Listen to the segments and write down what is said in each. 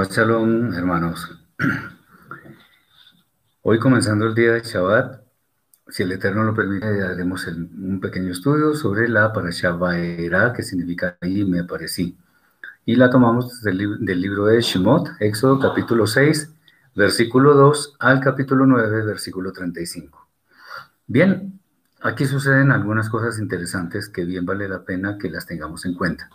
Shabbat Shalom, hermanos. Hoy comenzando el día de Shabbat, si el Eterno lo permite, haremos un pequeño estudio sobre la Parashá Vaera, que significa ahí me aparecí. Y la tomamos del, del libro de Shemot, Éxodo capítulo 6, versículo 2 al capítulo 9, versículo 35. Bien, aquí suceden algunas cosas interesantes que bien vale la pena que las tengamos en cuenta.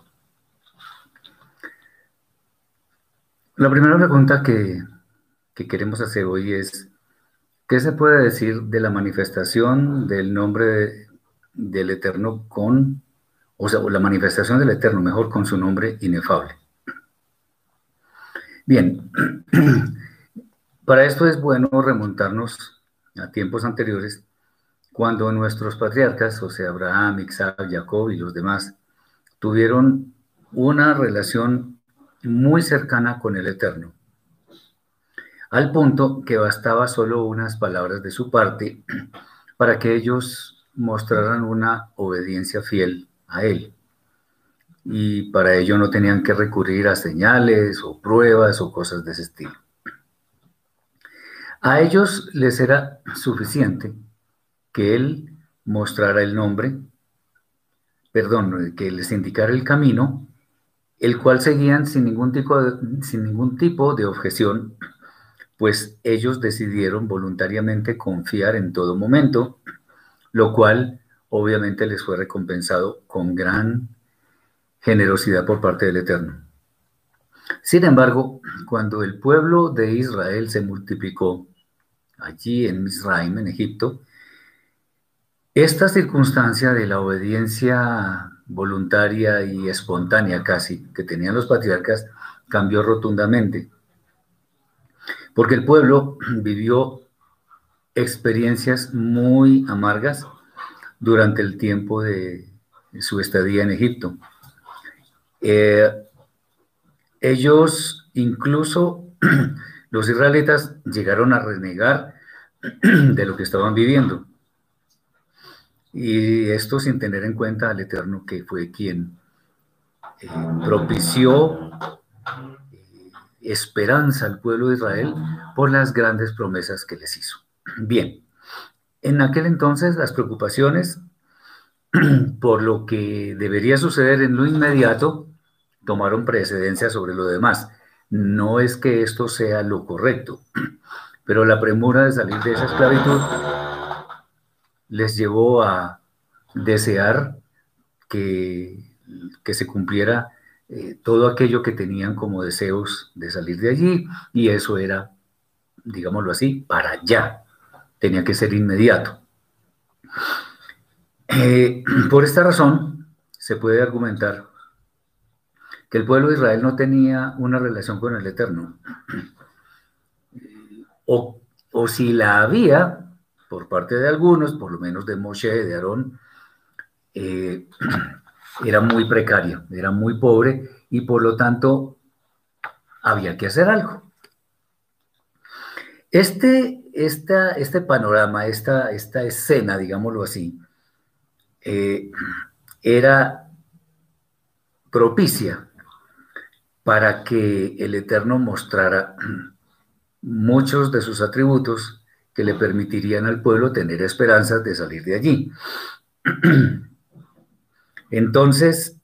La primera pregunta que, queremos hacer hoy es, ¿qué se puede decir de la manifestación del nombre del Eterno con, o sea, la manifestación del Eterno, mejor con su nombre inefable? Bien, para esto es bueno remontarnos a tiempos anteriores, cuando nuestros patriarcas, o sea, Abraham, Isaac, Jacob y los demás, tuvieron una relación muy cercana con el Eterno, al punto que bastaba solo unas palabras de su parte para que ellos mostraran una obediencia fiel a Él. Y para ello no tenían que recurrir a señales o pruebas o cosas de ese estilo. A ellos les era suficiente que Él mostrara el nombre, perdón, que les indicara el camino el cual seguían sin ningún tipo de, sin ningún tipo de objeción, pues ellos decidieron voluntariamente confiar en todo momento, lo cual obviamente les fue recompensado con gran generosidad por parte del Eterno. Sin embargo, cuando el pueblo de Israel se multiplicó allí en Misraim, en Egipto, esta circunstancia de la obediencia voluntaria y espontánea casi que tenían los patriarcas cambió rotundamente. Porque el pueblo vivió experiencias muy amargas durante el tiempo de su estadía en Egipto. Eh, ellos, incluso los israelitas, llegaron a renegar de lo que estaban viviendo. Y esto sin tener en cuenta al Eterno que fue quien eh, propició eh, esperanza al pueblo de Israel por las grandes promesas que les hizo. Bien, en aquel entonces las preocupaciones por lo que debería suceder en lo inmediato tomaron precedencia sobre lo demás. No es que esto sea lo correcto, pero la premura de salir de esa esclavitud les llevó a desear que, que se cumpliera eh, todo aquello que tenían como deseos de salir de allí y eso era, digámoslo así, para allá, tenía que ser inmediato. Eh, por esta razón, se puede argumentar que el pueblo de Israel no tenía una relación con el Eterno. O, o si la había, por parte de algunos, por lo menos de Moshe, de Aarón, eh, era muy precario, era muy pobre y por lo tanto había que hacer algo. Este, este panorama, esta, esta escena, digámoslo así, eh, era propicia para que el Eterno mostrara muchos de sus atributos que le permitirían al pueblo tener esperanzas de salir de allí. Entonces,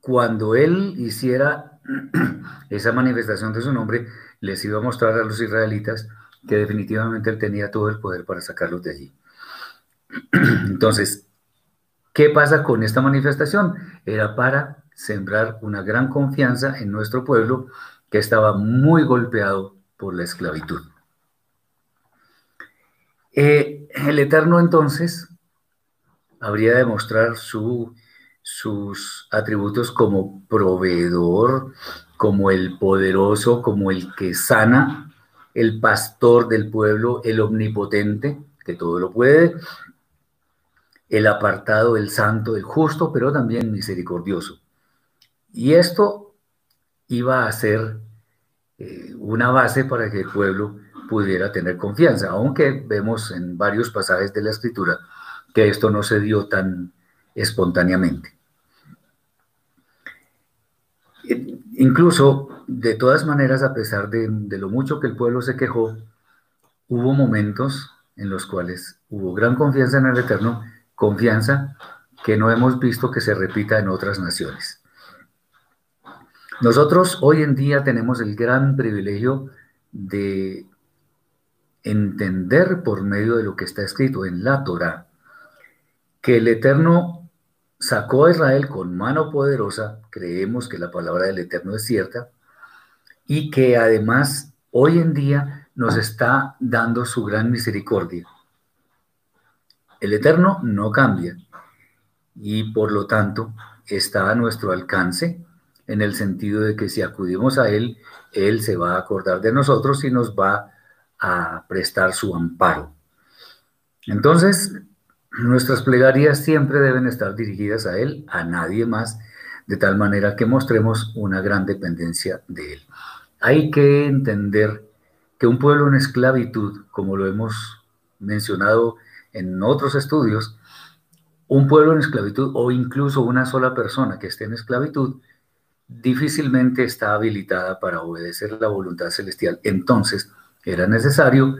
cuando él hiciera esa manifestación de su nombre, les iba a mostrar a los israelitas que definitivamente él tenía todo el poder para sacarlos de allí. Entonces, ¿qué pasa con esta manifestación? Era para sembrar una gran confianza en nuestro pueblo que estaba muy golpeado la esclavitud. Eh, el Eterno entonces habría de mostrar su, sus atributos como proveedor, como el poderoso, como el que sana, el pastor del pueblo, el omnipotente, que todo lo puede, el apartado, el santo, el justo, pero también misericordioso. Y esto iba a ser eh, una base para que el pueblo pudiera tener confianza, aunque vemos en varios pasajes de la escritura que esto no se dio tan espontáneamente. Incluso, de todas maneras, a pesar de lo mucho que el pueblo se quejó, hubo momentos en los cuales hubo gran confianza en el Eterno, confianza que no hemos visto que se repita en otras naciones. Nosotros hoy en día tenemos el gran privilegio de entender por medio de lo que está escrito en la Torah que el Eterno sacó a Israel con mano poderosa, creemos que la palabra del Eterno es cierta, y que además hoy en día nos está dando su gran misericordia. El Eterno no cambia y por lo tanto está a nuestro alcance en el sentido de que si acudimos a Él, Él se va a acordar de nosotros y nos va a prestar su amparo. Entonces, Nuestras plegarias siempre deben estar dirigidas a Él, a nadie más, de tal manera que mostremos una gran dependencia de Él. Hay que entender que un pueblo en esclavitud, como lo hemos mencionado en otros estudios, un pueblo en esclavitud o incluso una sola persona que esté en esclavitud, difícilmente está habilitada para obedecer la voluntad celestial. Entonces, era necesario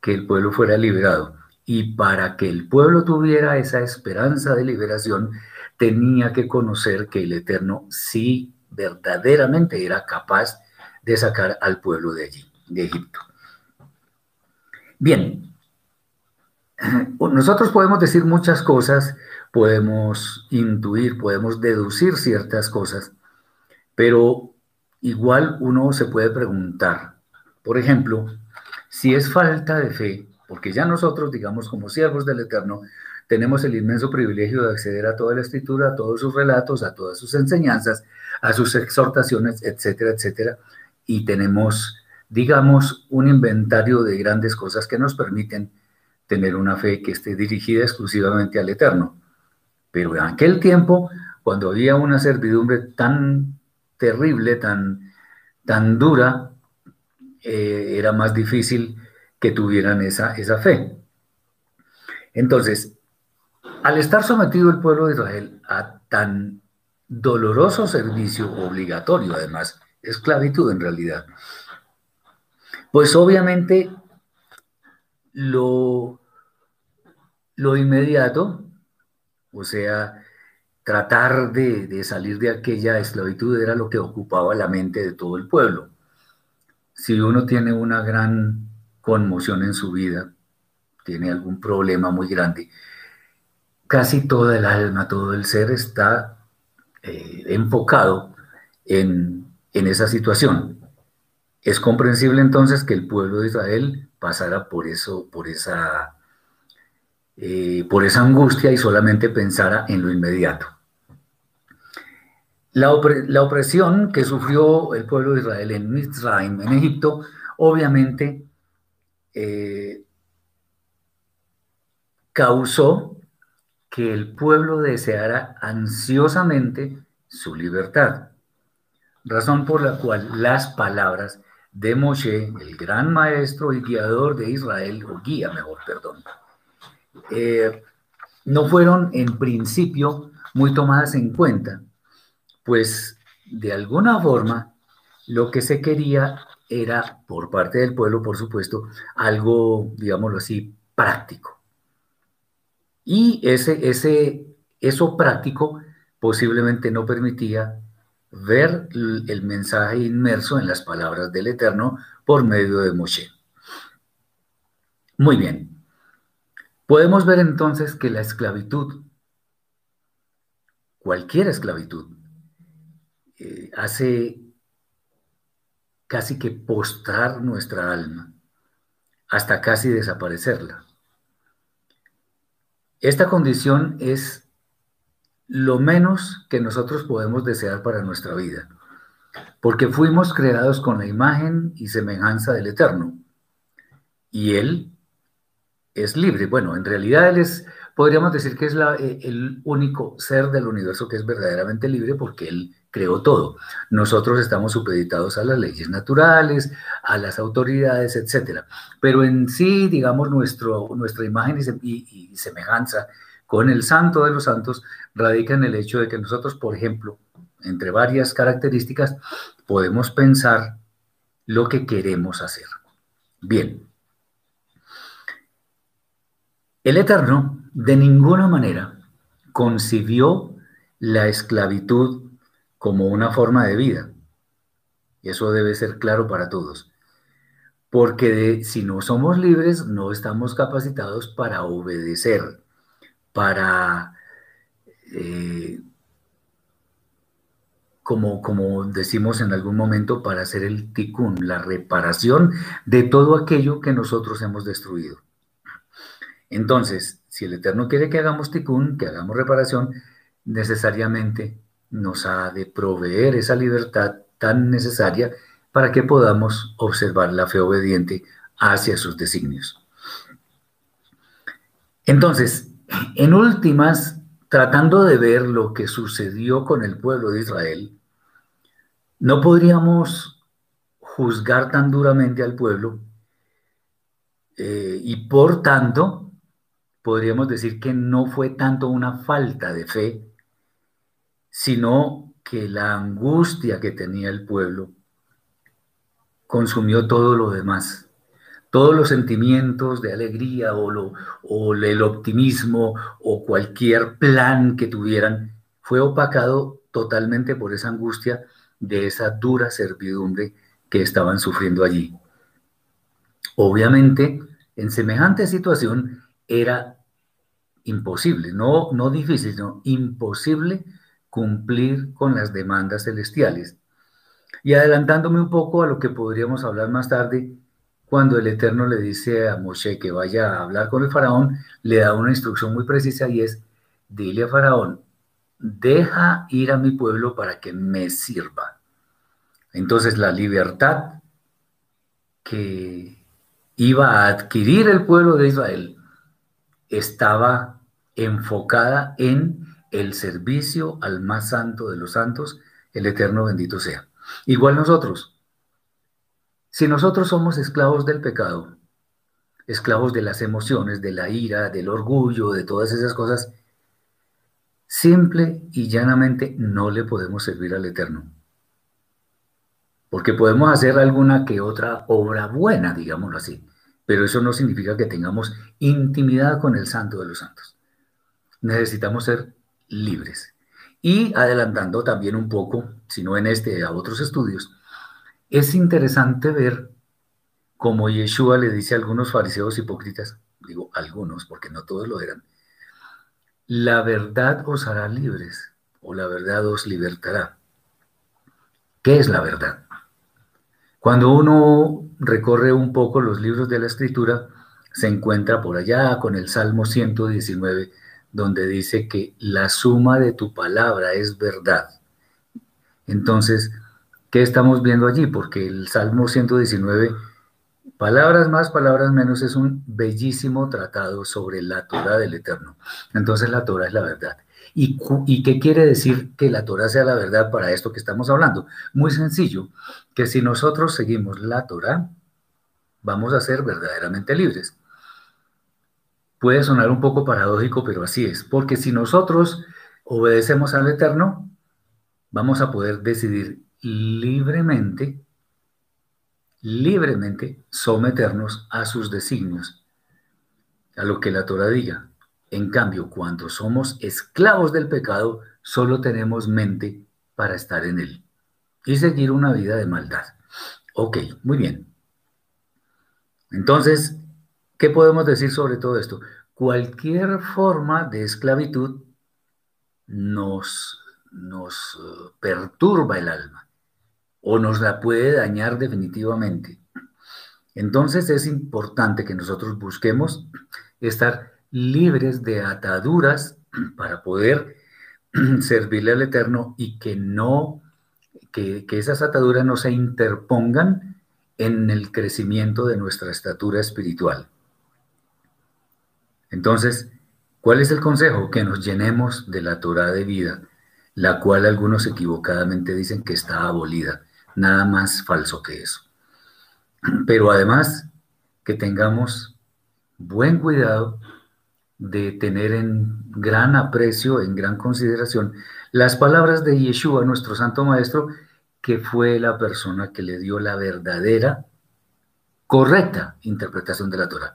que el pueblo fuera liberado. Y para que el pueblo tuviera esa esperanza de liberación, tenía que conocer que el Eterno sí verdaderamente era capaz de sacar al pueblo de allí, de Egipto. Bien, nosotros podemos decir muchas cosas, podemos intuir, podemos deducir ciertas cosas, pero igual uno se puede preguntar, por ejemplo, si es falta de fe, porque ya nosotros, digamos, como siervos del Eterno, tenemos el inmenso privilegio de acceder a toda la escritura, a todos sus relatos, a todas sus enseñanzas, a sus exhortaciones, etcétera, etcétera, y tenemos, digamos, un inventario de grandes cosas que nos permiten tener una fe que esté dirigida exclusivamente al Eterno. Pero en aquel tiempo, cuando había una servidumbre tan terrible, tan, tan dura, eh, era más difícil que tuvieran esa, esa fe. Entonces, al estar sometido el pueblo de Israel a tan doloroso servicio obligatorio, además, esclavitud en realidad, pues obviamente lo, lo inmediato, o sea, tratar de, salir de aquella esclavitud era lo que ocupaba la mente de todo el pueblo. Si uno tiene una gran conmoción en su vida, tiene algún problema muy grande, casi toda el alma, todo el ser está eh, enfocado en, esa situación. Es comprensible entonces que el pueblo de Israel pasara por eso, por esa, eh, por esa angustia y solamente pensara en lo inmediato. La, opresión que sufrió el pueblo de Israel en Mitzrayim, en Egipto, obviamente eh, causó que el pueblo deseara ansiosamente su libertad, razón por la cual las palabras de Moshe, el gran maestro y guiador de Israel, o guía mejor, perdón, eh, no fueron en principio muy tomadas en cuenta, pues de alguna forma lo que se quería era, por parte del pueblo, por supuesto, algo, digámoslo así, práctico. Y ese, ese, eso práctico posiblemente no permitía ver el mensaje inmerso en las palabras del Eterno por medio de Moshe. Muy bien. Podemos ver entonces que la esclavitud, cualquier esclavitud, eh, hace casi que postrar nuestra alma, hasta casi desaparecerla. Esta condición es lo menos que nosotros podemos desear para nuestra vida, porque fuimos creados con la imagen y semejanza del Eterno, y Él es libre. Bueno, en realidad Él es, podríamos decir que es eh, el único ser del universo que es verdaderamente libre, porque Él creó todo. Nosotros estamos supeditados a las leyes naturales, a las autoridades, etc. Pero en sí, digamos, nuestro, nuestra imagen y, semejanza con el santo de los santos radica en el hecho de que nosotros, por ejemplo, entre varias características, podemos pensar lo que queremos hacer. Bien. El Eterno de ninguna manera concibió la esclavitud como una forma de vida. Y eso debe ser claro para todos. Porque si no somos libres, no estamos capacitados para obedecer, para eh, como, como decimos en algún momento, para hacer el tikkun, la reparación de todo aquello que nosotros hemos destruido. Entonces, si el Eterno quiere que hagamos tikkun, que hagamos reparación, necesariamente nos ha de proveer esa libertad tan necesaria para que podamos observar la fe obediente hacia sus designios. Entonces, en últimas, tratando de ver lo que sucedió con el pueblo de Israel, no podríamos juzgar tan duramente al pueblo eh, y por tanto podríamos decir que no fue tanto una falta de fe, sino que la angustia que tenía el pueblo consumió todo lo demás todos los sentimientos de alegría o, el optimismo o cualquier plan que tuvieran fue opacado totalmente por esa angustia de esa dura servidumbre que estaban sufriendo allí. Obviamente, en semejante situación era imposible, no, no difícil, sino imposible cumplir con las demandas celestiales. Y adelantándome un poco a lo que podríamos hablar más tarde, cuando el Eterno le dice a Moshe que vaya a hablar con el faraón, le da una instrucción muy precisa y es, dile a faraón, deja ir a mi pueblo para que me sirva. Entonces la libertad que iba a adquirir el pueblo de Israel estaba enfocada en el servicio al más santo de los santos, el eterno bendito sea. Igual nosotros, si nosotros somos esclavos del pecado, esclavos de las emociones, de la ira, del orgullo, de todas esas cosas, simple y llanamente no le podemos servir al Eterno. Porque podemos hacer alguna que otra obra buena, digámoslo así, pero eso no significa que tengamos intimidad con el Santo de los Santos. Necesitamos ser libres. Y adelantando también un poco, si no en este, a otros estudios, es interesante ver cómo Yeshua le dice a algunos fariseos hipócritas, digo algunos porque no todos lo eran, la verdad os hará libres o la verdad os libertará. ¿Qué es la verdad? Cuando uno recorre un poco los libros de la escritura, se encuentra por allá con el Salmo 119, donde dice que la suma de tu palabra es verdad. Entonces, ¿Qué estamos viendo allí? Porque el Salmo 119, palabras más, palabras menos, es un bellísimo tratado sobre la Torah del Eterno. Entonces la Torah es la verdad. ¿Y, ¿Y, qué quiere decir que la Torah sea la verdad para esto que estamos hablando? Muy sencillo, que si nosotros seguimos la Torah, vamos a ser verdaderamente libres. Puede sonar un poco paradójico, pero así es, porque si nosotros obedecemos al Eterno, vamos a poder decidir libremente, libremente someternos a sus designios, a lo que la Torah diga. En cambio, cuando somos esclavos del pecado, solo tenemos mente para estar en él y seguir una vida de maldad. Ok, muy bien. Entonces, ¿qué podemos decir sobre todo esto? Cualquier forma de esclavitud nos, nos eh, perturba el alma o nos la puede dañar definitivamente. Entonces es importante que nosotros busquemos estar libres de ataduras para poder servirle al Eterno y que no, que, que esas ataduras no se interpongan en el crecimiento de nuestra estatura espiritual. Entonces, ¿cuál es el consejo? Que nos llenemos de la Torah de vida, la cual algunos equivocadamente dicen que está abolida. Nada más falso que eso. Pero además que tengamos buen cuidado de tener en gran aprecio, en gran consideración, las palabras de Yeshua, nuestro Santo Maestro, que fue la persona que le dio la verdadera, correcta interpretación de la Torah.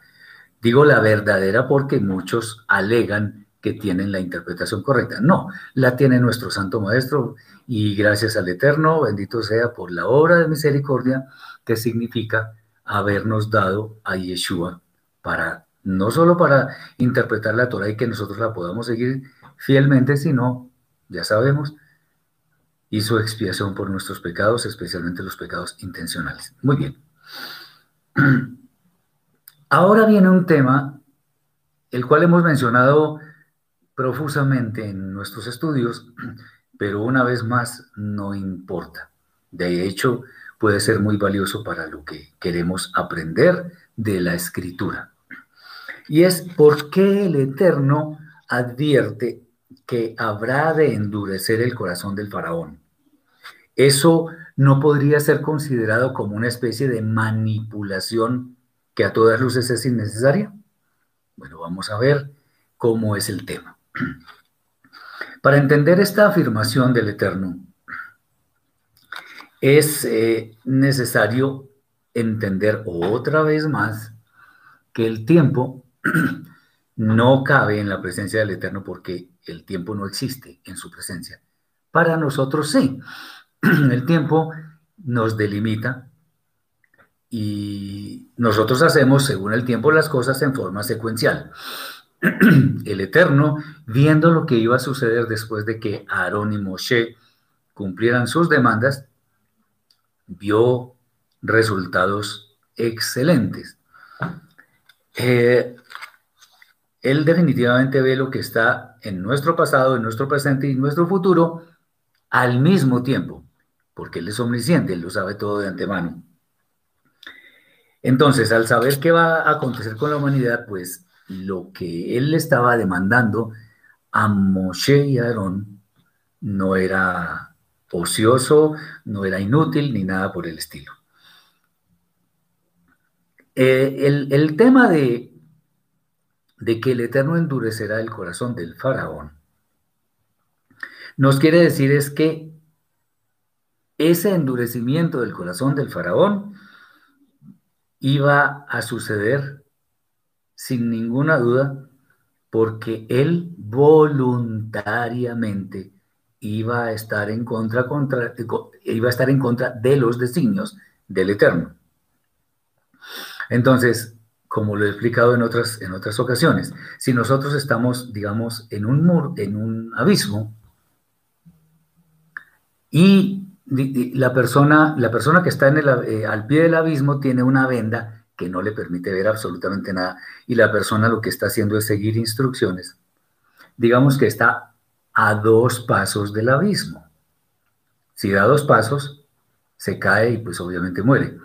Digo la verdadera porque muchos alegan que tienen la interpretación correcta. No, la tiene nuestro Santo Maestro y gracias al Eterno, bendito sea por la obra de misericordia que significa habernos dado a Yeshua para no solo para interpretar la Torah y que nosotros la podamos seguir fielmente, sino, ya sabemos, hizo expiación por nuestros pecados, especialmente los pecados intencionales. Muy bien. Ahora viene un tema, el cual hemos mencionado profusamente en nuestros estudios, pero una vez más no importa. De hecho, puede ser muy valioso para lo que queremos aprender de la escritura. Y es por qué el Eterno advierte que habrá de endurecer el corazón del faraón. Eso no podría ser considerado como una especie de manipulación que a todas luces es innecesaria. Bueno, vamos a ver cómo es el tema. Para entender esta afirmación del Eterno, es eh, necesario entender otra vez más que el tiempo no cabe en la presencia del Eterno porque el tiempo no existe en su presencia. Para nosotros sí. El tiempo nos delimita y nosotros hacemos según el tiempo las cosas en forma secuencial. El Eterno, viendo lo que iba a suceder después de que Aarón y Moshe cumplieran sus demandas, vio resultados excelentes. Eh, él definitivamente ve lo que está en nuestro pasado, en nuestro presente y en nuestro futuro al mismo tiempo, porque Él es omnisciente, Él lo sabe todo de antemano. Entonces, al saber qué va a acontecer con la humanidad, pues lo que Él estaba demandando a Moshe y a Aarón no era ocioso, no era inútil, ni nada por el estilo. Eh, el tema de de que el Eterno endurecerá el corazón del faraón, nos quiere decir es que ese endurecimiento del corazón del faraón iba a suceder sin ninguna duda porque él voluntariamente iba a estar en contra, contra iba a estar en contra de los designios del Eterno. Entonces, como lo he explicado en otras, en otras ocasiones, si nosotros estamos, digamos, en un muro, en un abismo, y la persona, la persona que está en el, eh, al pie del abismo tiene una venda que no le permite ver absolutamente nada, y la persona lo que está haciendo es seguir instrucciones, digamos que está a dos pasos del abismo. Si da dos pasos, se cae y pues obviamente muere.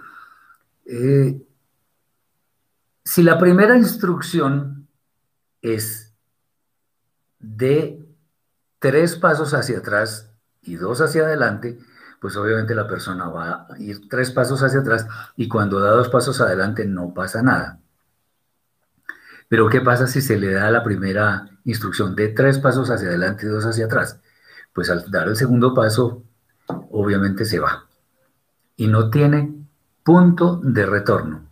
Eh, si la primera instrucción es de tres pasos hacia atrás y dos hacia adelante, pues obviamente la persona va a ir tres pasos hacia atrás y cuando da dos pasos adelante no pasa nada. Pero ¿qué pasa si se le da la primera instrucción de tres pasos hacia adelante y dos hacia atrás? Pues al dar el segundo paso, obviamente se va y no tiene punto de retorno.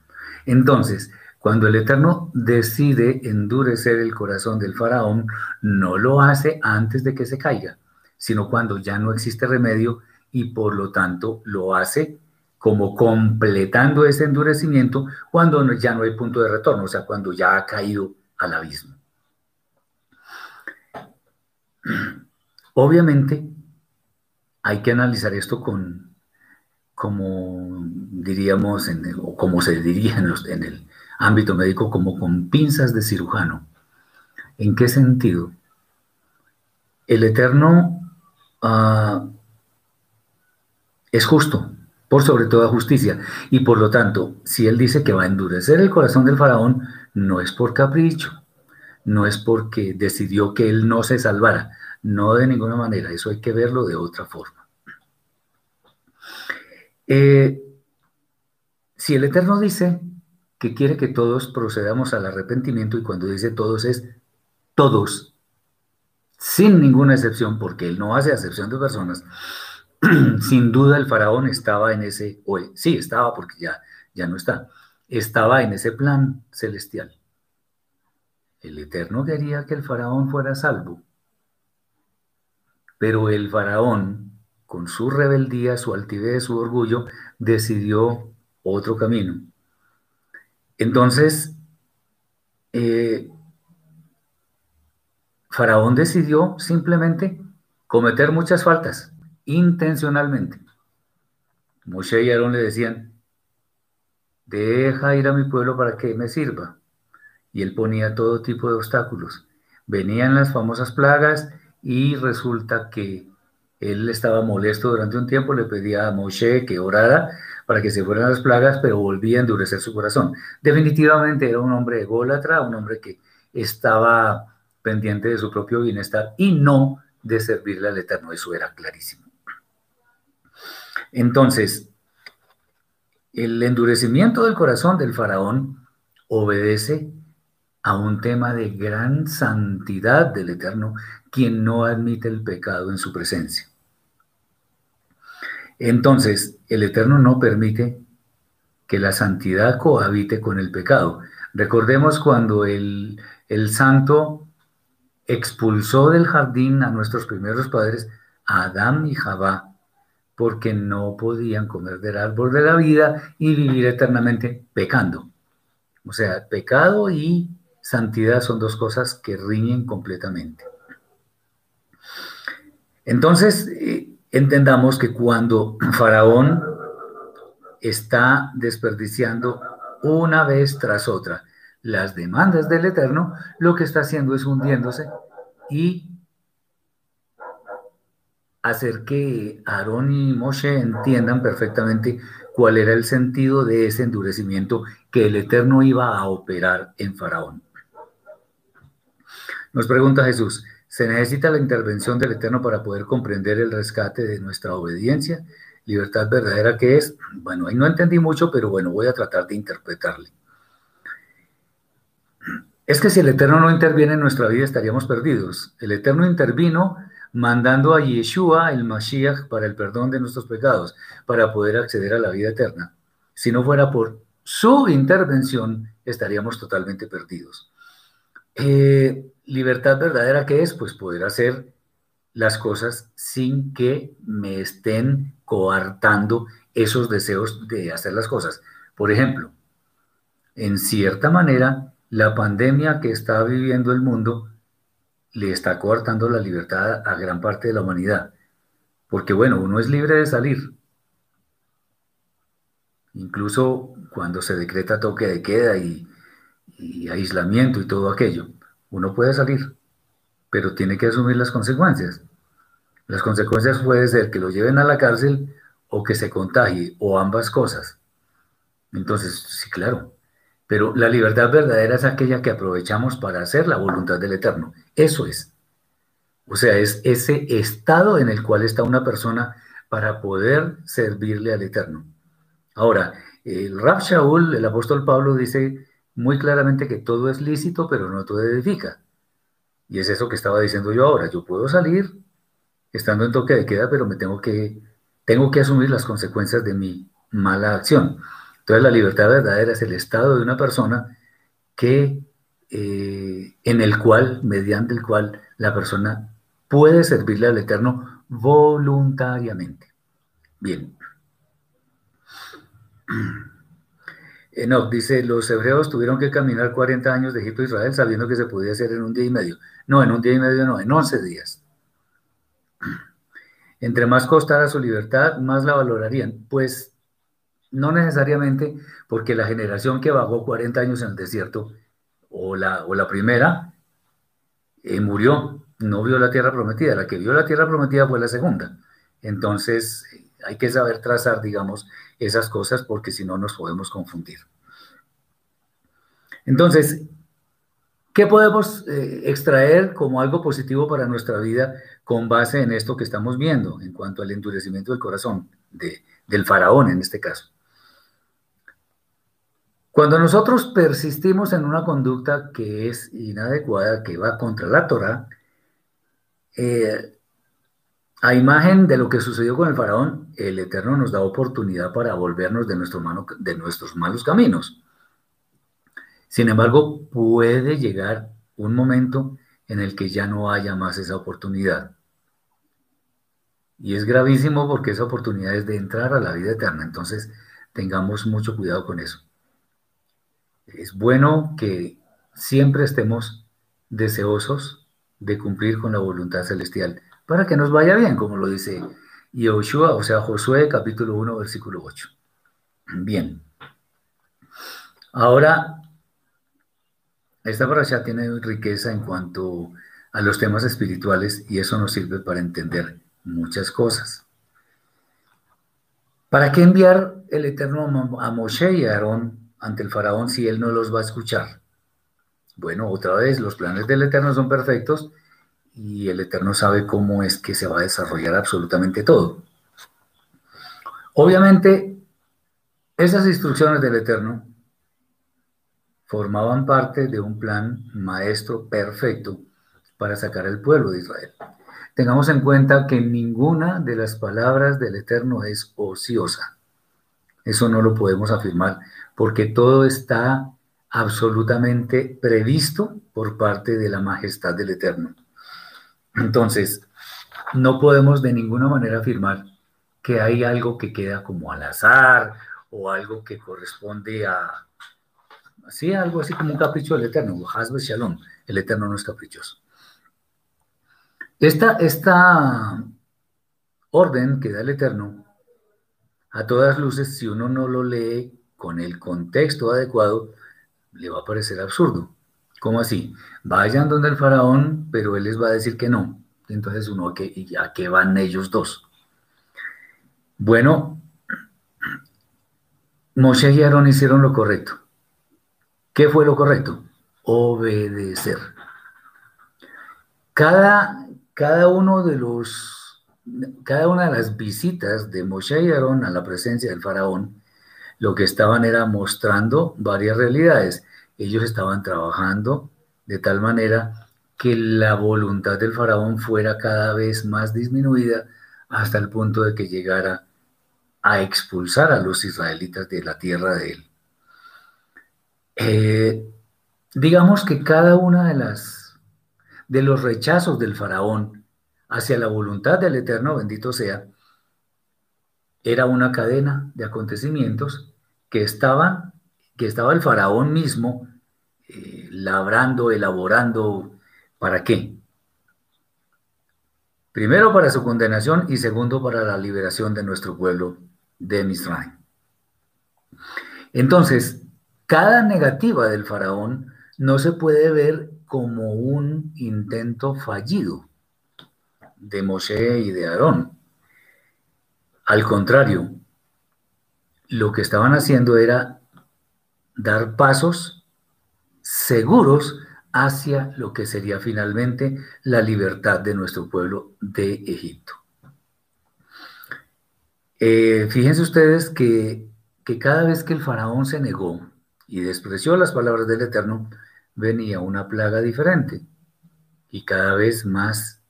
Entonces, cuando el Eterno decide endurecer el corazón del faraón, no lo hace antes de que se caiga, sino cuando ya no existe remedio y por lo tanto lo hace como completando ese endurecimiento cuando ya no hay punto de retorno, o sea, cuando ya ha caído al abismo. Obviamente hay que analizar esto con, como diríamos, o como se diría en, el ámbito médico como con pinzas de cirujano. ¿En qué sentido? El Eterno ah, es justo, por sobre toda justicia, y por lo tanto, si Él dice que va a endurecer el corazón del faraón, no es por capricho, no es porque decidió que Él no se salvara, no de ninguna manera, eso hay que verlo de otra forma. Eh, si el Eterno dice que quiere que todos procedamos al arrepentimiento y cuando dice todos es todos, sin ninguna excepción, porque él no hace excepción de personas, sin duda el faraón estaba en ese, o sí, estaba porque ya, ya no está, estaba en ese plan celestial. El Eterno quería que el faraón fuera salvo, pero el faraón, con su rebeldía, su altivez, su orgullo, decidió otro camino. Entonces, eh, Faraón decidió simplemente cometer muchas faltas, intencionalmente. Moshe y Aarón le decían, deja ir a mi pueblo para que me sirva. Y él ponía todo tipo de obstáculos. Venían las famosas plagas y resulta que él estaba molesto durante un tiempo, le pedía a Moshe que orara para que se fueran las plagas, pero volvía a endurecer su corazón. Definitivamente era un hombre ególatra, un hombre que estaba pendiente de su propio bienestar y no de servirle al Eterno. Eso era clarísimo. Entonces, el endurecimiento del corazón del faraón obedece a un tema de gran santidad del Eterno, quien no admite el pecado en su presencia. Entonces, el Eterno no permite que la santidad cohabite con el pecado. Recordemos cuando el, el santo expulsó del jardín a nuestros primeros padres, a Adán y Jabá, porque no podían comer del árbol de la vida y vivir eternamente pecando. O sea, pecado y santidad son dos cosas que riñen completamente. Entonces, eh, entendamos que cuando Faraón está desperdiciando una vez tras otra las demandas del Eterno, lo que está haciendo es hundiéndose y hacer que Aarón y Moshe entiendan perfectamente cuál era el sentido de ese endurecimiento que el Eterno iba a operar en Faraón. Nos pregunta Jesús, ¿se necesita la intervención del Eterno para poder comprender el rescate de nuestra obediencia? ¿Libertad verdadera que es? Bueno, ahí no entendí mucho, pero bueno, voy a tratar de interpretarle. Es que si el Eterno no interviene en nuestra vida estaríamos perdidos. El Eterno intervino mandando a Yeshua, el Mashiach, para el perdón de nuestros pecados, para poder acceder a la vida eterna. Si no fuera por su intervención, estaríamos totalmente perdidos. Eh, libertad verdadera, ¿qué es? Pues poder hacer las cosas sin que me estén coartando esos deseos de hacer las cosas. Por ejemplo, en cierta manera, la pandemia que está viviendo el mundo le está coartando la libertad a gran parte de la humanidad. Porque bueno, uno es libre de salir. Incluso cuando se decreta toque de queda y, aislamiento y todo aquello, uno puede salir, pero tiene que asumir las consecuencias. Las consecuencias pueden ser que lo lleven a la cárcel o que se contagie, o ambas cosas. Entonces, sí, claro, pero la libertad verdadera es aquella que aprovechamos para hacer la voluntad del Eterno. Eso es. O sea, es ese estado en el cual está una persona para poder servirle al Eterno. Ahora, el Rab Shaul, el apóstol Pablo, dice muy claramente que todo es lícito, pero no todo edifica. Y es eso que estaba diciendo yo ahora. Yo puedo salir estando en toque de queda, pero me tengo que, tengo que asumir las consecuencias de mi mala acción. Entonces la libertad verdadera es el estado de una persona que, eh, en el cual, mediante el cual la persona puede servirle al Eterno voluntariamente. Bien. Enoch dice, los hebreos tuvieron que caminar 40 años de Egipto a Israel sabiendo que se podía hacer en un día y medio. No, en un día y medio no, en 11 días. Entre más costara su libertad, más la valorarían. Pues no necesariamente porque la generación que vagó 40 años en el desierto, o la, o la primera, eh, murió, no vio la tierra prometida. La que vio la tierra prometida fue la segunda. Entonces, hay que saber trazar, digamos, esas cosas porque si no nos podemos confundir. Entonces, ¿qué podemos eh, extraer como algo positivo para nuestra vida con base en esto que estamos viendo en cuanto al endurecimiento del corazón de, del faraón en este caso? Cuando nosotros persistimos en una conducta que es inadecuada, que va contra la Torah, eh, a imagen de lo que sucedió con el faraón, el Eterno nos da oportunidad para volvernos de, de nuestros malos caminos. Sin embargo, puede llegar un momento en el que ya no haya más esa oportunidad. Y es gravísimo porque esa oportunidad es de entrar a la vida eterna. Entonces, tengamos mucho cuidado con eso. Es bueno que siempre estemos deseosos de cumplir con la voluntad celestial para que nos vaya bien, como lo dice Yoshua, o sea, Josué capítulo 1, versículo 8. Bien. Ahora, esta parasha tiene riqueza en cuanto a los temas espirituales y eso nos sirve para entender muchas cosas. ¿Para qué enviar el Eterno a Moshe y a Aarón ante el faraón si él no los va a escuchar? Bueno, otra vez, los planes del Eterno son perfectos y el Eterno sabe cómo es que se va a desarrollar absolutamente todo. Obviamente, esas instrucciones del Eterno formaban parte de un plan maestro perfecto para sacar al pueblo de Israel. Tengamos en cuenta que ninguna de las palabras del Eterno es ociosa. Eso no lo podemos afirmar porque todo está absolutamente previsto por parte de la majestad del Eterno. Entonces, no podemos de ninguna manera afirmar que hay algo que queda como al azar o algo que corresponde a, así, algo así como un capricho del Eterno, Hasbe Shalom, el Eterno no es caprichoso. Esta, esta orden que da el Eterno, a todas luces, si uno no lo lee con el contexto adecuado, le va a parecer absurdo. ¿Cómo así? Vayan donde el faraón, pero él les va a decir que no. Entonces uno, ¿a qué, ¿a van ellos dos? Bueno, Moshe y Aarón hicieron lo correcto. ¿Qué fue lo correcto? Obedecer. Cada, cada uno de los, cada una de las visitas de Moshe y Aarón a la presencia del faraón, lo que estaban era mostrando varias realidades ellos estaban trabajando de tal manera que la voluntad del faraón fuera cada vez más disminuida hasta el punto de que llegara a expulsar a los israelitas de la tierra de él. Eh, digamos que cada una de las de los rechazos del faraón hacia la voluntad del Eterno, bendito sea, era una cadena de acontecimientos que estaban, que estaba el faraón mismo eh, labrando, elaborando, ¿para qué? Primero para su condenación y segundo para la liberación de nuestro pueblo de Misraim. Entonces, cada negativa del faraón no se puede ver como un intento fallido de Moshe y de Aarón. Al contrario, lo que estaban haciendo era dar pasos seguros hacia lo que sería finalmente la libertad de nuestro pueblo de Egipto. Eh, fíjense ustedes que, que cada vez que el faraón se negó y despreció las palabras del Eterno, venía una plaga diferente y cada vez más,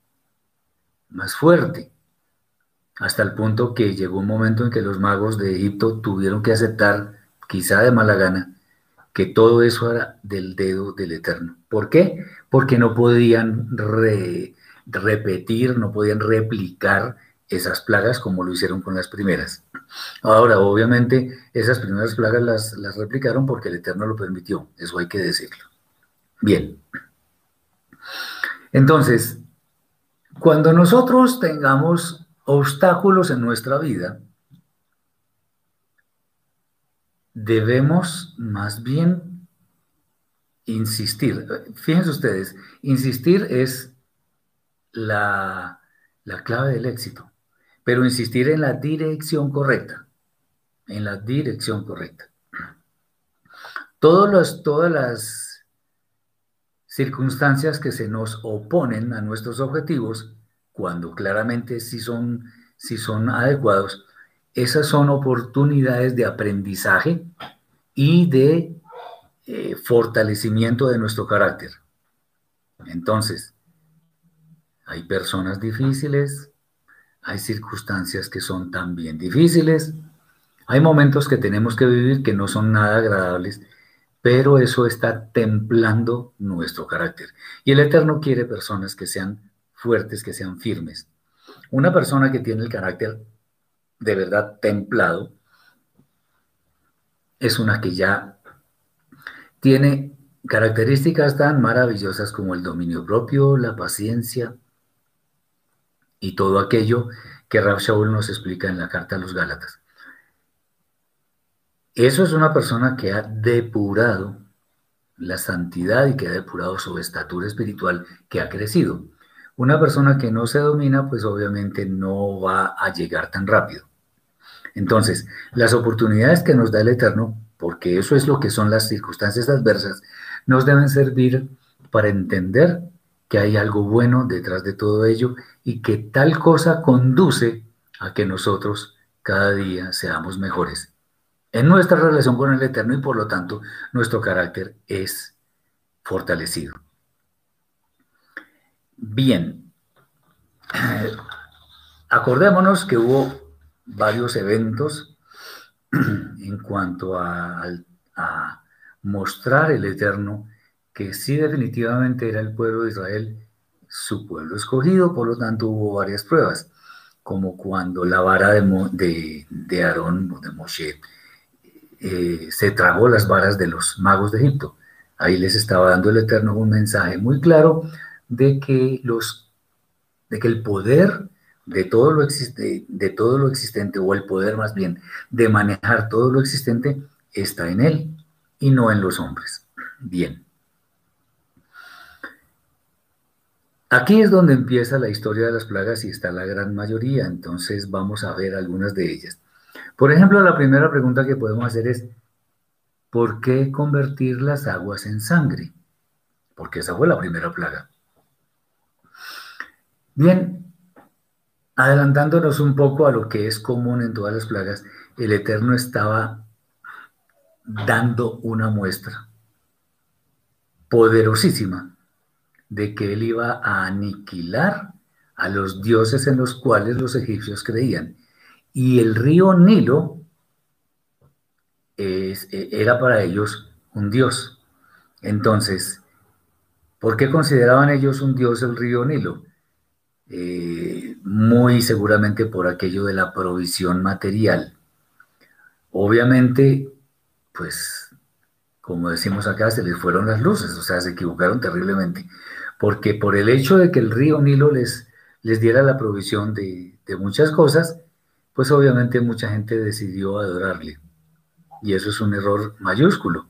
más fuerte, hasta el punto que llegó un momento en que los magos de Egipto tuvieron que aceptar, quizá de mala gana, que todo eso era del dedo del Eterno. ¿Por qué? Porque no podían repetir, no podían replicar esas plagas como lo hicieron con las primeras. Ahora, obviamente, esas primeras plagas las, las replicaron porque el Eterno lo permitió, eso hay que decirlo. Bien. Entonces, cuando nosotros tengamos obstáculos en nuestra vida, debemos más bien insistir. Fíjense ustedes, insistir es la, clave del éxito, pero insistir en la dirección correcta, en la dirección correcta. Todos todas las circunstancias que se nos oponen a nuestros objetivos, cuando claramente sí son, si son adecuados, esas son oportunidades de aprendizaje y de eh, fortalecimiento de nuestro carácter. Entonces, hay personas difíciles, hay circunstancias que son también difíciles, hay momentos que tenemos que vivir que no son nada agradables, pero eso está templando nuestro carácter. Y el Eterno quiere personas que sean fuertes, que sean firmes. Una persona que tiene el carácter de verdad templado es una que ya tiene características tan maravillosas como el dominio propio, la paciencia y todo aquello que Rab Shaul nos explica en la carta a los Gálatas. Eso es una persona que ha depurado la santidad y que ha depurado su estatura espiritual, que ha crecido. Una persona que no se domina, pues obviamente no va a llegar tan rápido. Entonces, las oportunidades que nos da el Eterno, porque eso es lo que son las circunstancias adversas, nos deben servir para entender que hay algo bueno detrás de todo ello y que tal cosa conduce a que nosotros cada día seamos mejores en nuestra relación con el Eterno y por lo tanto nuestro carácter es fortalecido. Bien, acordémonos que hubo varios eventos en cuanto a, mostrar el Eterno que sí definitivamente era el pueblo de Israel su pueblo escogido, por lo tanto hubo varias pruebas, como cuando la vara de, de, de Aarón, de Moshe, eh, se tragó las varas de los magos de Egipto. Ahí les estaba dando el Eterno un mensaje muy claro de que, los, de que el poder de todo, lo de todo lo existente, o el poder más bien de manejar todo lo existente, está en él y no en los hombres. Bien. Aquí es donde empieza la historia de las plagas y está la gran mayoría, entonces vamos a ver algunas de ellas. Por ejemplo, la primera pregunta que podemos hacer es, ¿por qué convertir las aguas en sangre? Porque esa fue la primera plaga. Bien, adelantándonos un poco a lo que es común en todas las plagas, el Eterno estaba dando una muestra poderosísima de que él iba a aniquilar a los dioses en los cuales los egipcios creían y el río Nilo e, era para ellos un dios. Entonces, ¿por qué consideraban ellos un dios el río Nilo? Eh, muy seguramente por aquello de la provisión material. Obviamente, pues, como decimos acá, se les fueron las luces, o sea, se equivocaron terriblemente, porque por el hecho de que el río Nilo les, les diera la provisión de, de muchas cosas, pues obviamente mucha gente decidió adorarle. Y eso es un error mayúsculo.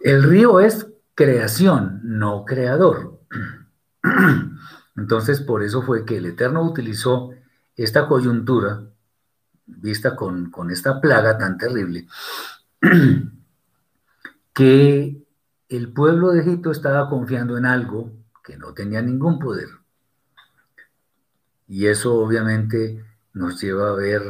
El río es creación, no creador. Entonces, por eso fue que el Eterno utilizó esta coyuntura, vista con, esta plaga tan terrible, que el pueblo de Egipto estaba confiando en algo que no tenía ningún poder. Y eso obviamente nos lleva a ver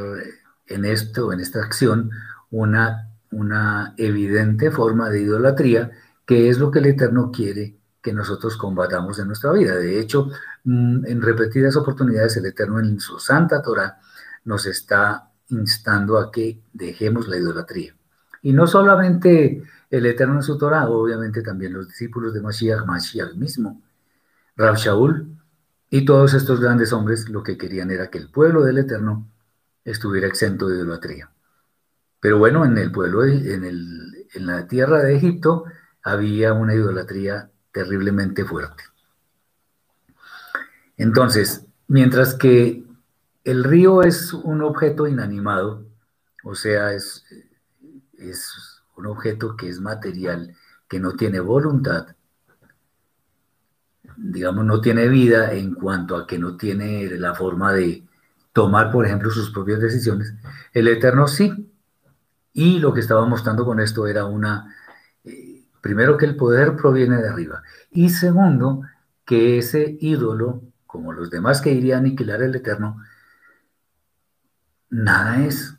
en esto, en esta acción, una evidente forma de idolatría, que es lo que el Eterno quiere que nosotros combatamos en nuestra vida. De hecho, mm, en repetidas oportunidades el Eterno en su Santa Torah nos está instando a que dejemos la idolatría. Y no solamente el Eterno en su Torah, obviamente también los discípulos de Mashiach, Mashiach mismo, Rab Shaul, y todos estos grandes hombres lo que querían era que el pueblo del Eterno estuviera exento de idolatría. Pero bueno, en el pueblo, en, en la tierra de Egipto, había una idolatría terriblemente fuerte. Entonces, mientras que el río es un objeto inanimado, o sea, es, un objeto que es material, que no tiene voluntad, digamos, no tiene vida en cuanto a que no tiene la forma de tomar, por ejemplo, sus propias decisiones. El Eterno sí. Y lo que estaba mostrando con esto era una, primero que el poder proviene de arriba. Y segundo, que ese ídolo, como los demás que irían a aniquilar el Eterno, nada es.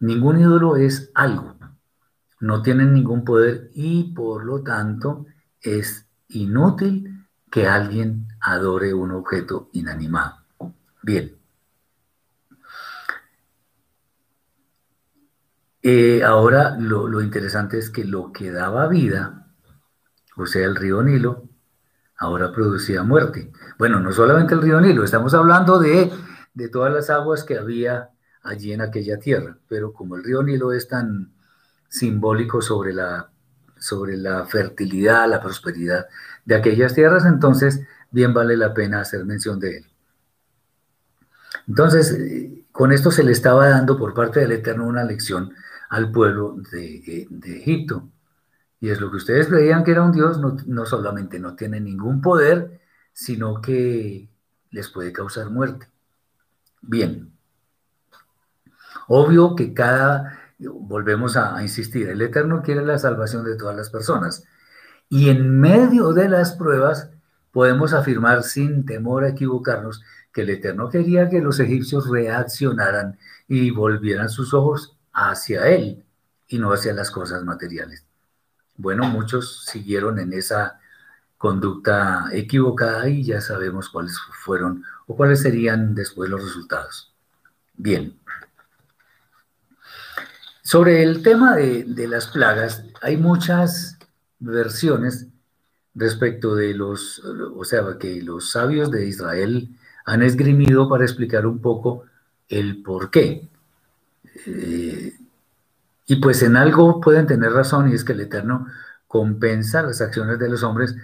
Ningún ídolo es algo. no tienen ningún poder y por lo tanto es inútil que alguien adore un objeto inanimado. Bien. Eh, ahora lo interesante es que lo que daba vida, o sea, el río Nilo, ahora producía muerte. Bueno, no solamente el río Nilo, estamos hablando de, de todas las aguas que había allí en aquella tierra, pero como el río Nilo es tan simbólico sobre la, sobre la fertilidad, la prosperidad de aquellas tierras, entonces bien vale la pena hacer mención de él. Entonces, eh, con esto se le estaba dando por parte del Eterno una lección al pueblo de, de Egipto. Y es lo que ustedes creían que era un Dios, no, no solamente no tiene ningún poder, sino que les puede causar muerte. Bien. Obvio que cada, volvemos a, a, insistir, el Eterno quiere la salvación de todas las personas. Y en medio de las pruebas podemos afirmar sin temor a equivocarnos que el Eterno quería que los egipcios reaccionaran y volvieran sus ojos hacia Él y no hacia las cosas materiales. Bueno, muchos siguieron en esa conducta equivocada y ya sabemos cuáles fueron o cuáles serían después los resultados. Bien. Sobre el tema de, las plagas, hay muchas versiones respecto de los, o sea, que los sabios de Israel han esgrimido para explicar un poco el por qué. Eh, y pues en algo pueden tener razón y es que el Eterno compensa las acciones de los hombres,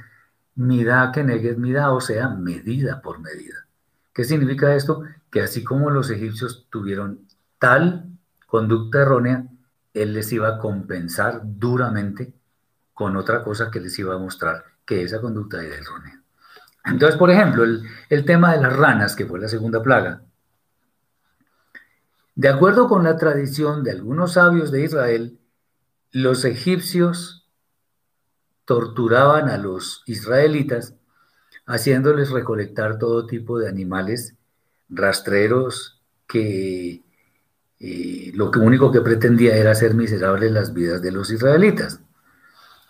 mida que negues mida, o sea, medida por medida. ¿Qué significa esto? Que así como los egipcios tuvieron tal conducta errónea, él les iba a compensar duramente con otra cosa que les iba a mostrar que esa conducta era errónea. Entonces, por ejemplo, el, el tema de las ranas, que fue la segunda plaga, de acuerdo con la tradición de algunos sabios de Israel, los egipcios torturaban a los israelitas haciéndoles recolectar todo tipo de animales rastreros que eh, lo único que pretendía era hacer miserables las vidas de los israelitas.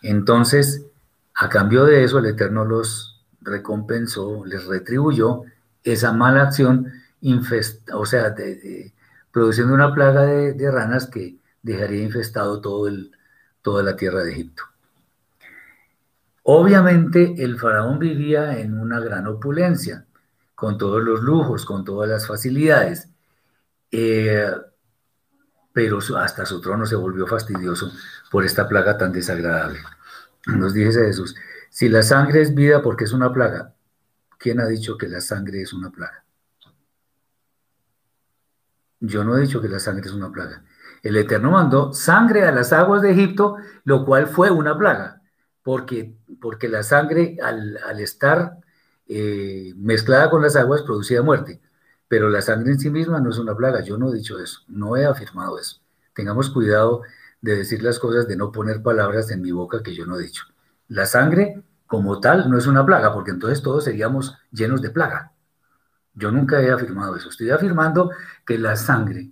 Entonces, a cambio de eso, el Eterno los recompensó, les retribuyó esa mala acción, o sea, de, de, produciendo una plaga de, ranas que dejaría infestado todo el, toda la tierra de Egipto. Obviamente el faraón vivía en una gran opulencia, con todos los lujos, con todas las facilidades, eh, pero hasta su trono se volvió fastidioso por esta plaga tan desagradable. Nos dice Jesús, si la sangre es vida porque es una plaga, ¿quién ha dicho que la sangre es una plaga? Yo no he dicho que la sangre es una plaga. El Eterno mandó sangre a las aguas de Egipto, lo cual fue una plaga, porque, porque la sangre al, al estar eh, mezclada con las aguas producía muerte. Pero la sangre en sí misma no es una plaga. Yo no he dicho eso, no he afirmado eso. Tengamos cuidado de decir las cosas, de no poner palabras en mi boca que yo no he dicho. La sangre como tal no es una plaga, porque entonces todos seríamos llenos de plaga. Yo nunca he afirmado eso. Estoy afirmando que la sangre,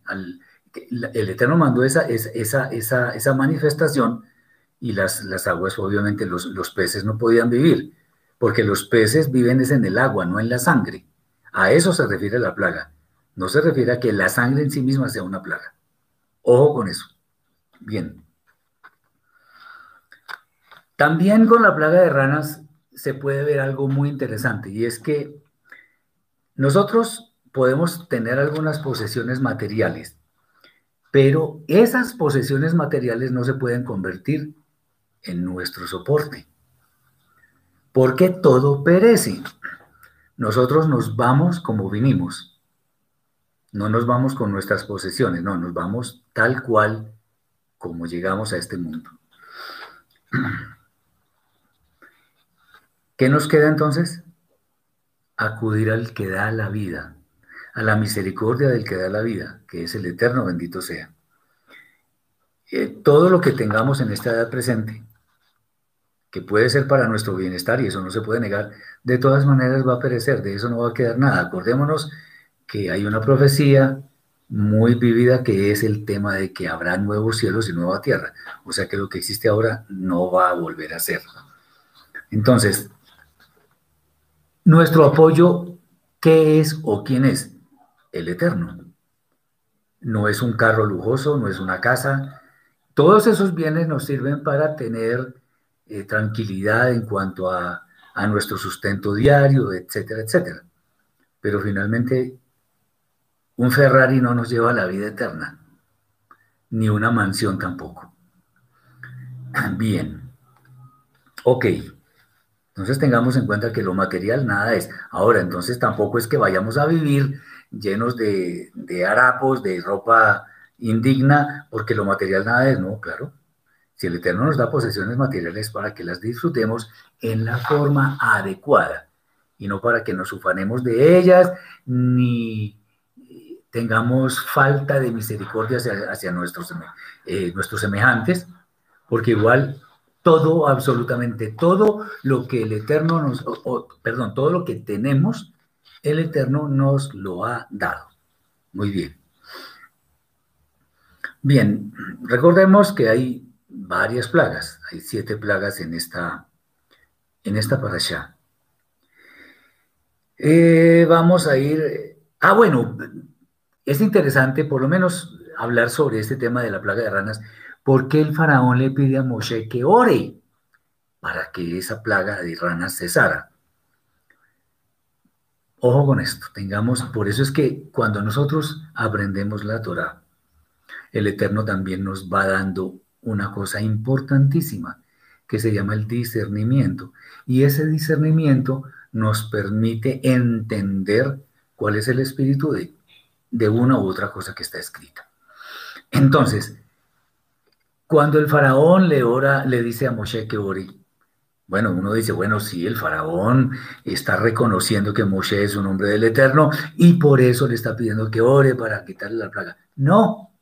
el Eterno mandó esa, esa, esa, esa manifestación y las, las aguas, obviamente los, los, peces no podían vivir, porque los peces viven es en el agua, no en la sangre. A eso se refiere la plaga. No se refiere a que la sangre en sí misma sea una plaga. Ojo con eso. Bien. También con la plaga de ranas se puede ver algo muy interesante y es que nosotros podemos tener algunas posesiones materiales, pero esas posesiones materiales no se pueden convertir en nuestro soporte, porque todo perece. Nosotros nos vamos como vinimos, no nos vamos con nuestras posesiones, no, nos vamos tal cual como llegamos a este mundo. ¿Qué nos queda entonces? Acudir al que da la vida, a la misericordia del que da la vida, que es el eterno bendito sea. Eh, todo lo que tengamos en esta edad presente, que puede ser para nuestro bienestar y eso no se puede negar, de todas maneras va a perecer, de eso no va a quedar nada. Acordémonos que hay una profecía muy vívida que es el tema de que habrá nuevos cielos y nueva tierra. O sea que lo que existe ahora no va a volver a ser. Entonces, nuestro apoyo, ¿qué es o quién es? El eterno. No es un carro lujoso, no es una casa. Todos esos bienes nos sirven para tener eh, tranquilidad en cuanto a, a nuestro sustento diario, etcétera, etcétera. Pero finalmente un Ferrari no nos lleva a la vida eterna, ni una mansión tampoco. Bien, ok. Entonces tengamos en cuenta que lo material nada es. Ahora, entonces tampoco es que vayamos a vivir llenos de, de harapos, de ropa indigna, porque lo material nada es, no, claro. Si el Eterno nos da posesiones materiales para que las disfrutemos en la forma adecuada y no para que nos ufanemos de ellas ni tengamos falta de misericordia hacia, nuestros, eh, nuestros semejantes, porque igual todo, absolutamente todo lo que el Eterno nos, perdón, todo lo que tenemos, el Eterno nos lo ha dado. Muy bien. Bien, recordemos que hay varias plagas, hay siete plagas en esta, en esta parasha. Eh, vamos a ir, ah, bueno, es interesante por lo menos hablar sobre este tema de la plaga de ranas, porque el faraón le pide a Moshe que ore para que esa plaga de ranas cesara. Ojo con esto, tengamos, por eso es que cuando nosotros aprendemos la Torah, el Eterno también nos va dando una cosa importantísima que se llama el discernimiento. Y ese discernimiento nos permite entender cuál es el espíritu de de una u otra cosa que está escrita. Entonces, cuando el faraón le ora, le dice a Moshe que ore, bueno, uno dice, bueno, sí, el faraón está reconociendo que Moshe es un hombre del Eterno y por eso le está pidiendo que ore para quitarle la plaga. No,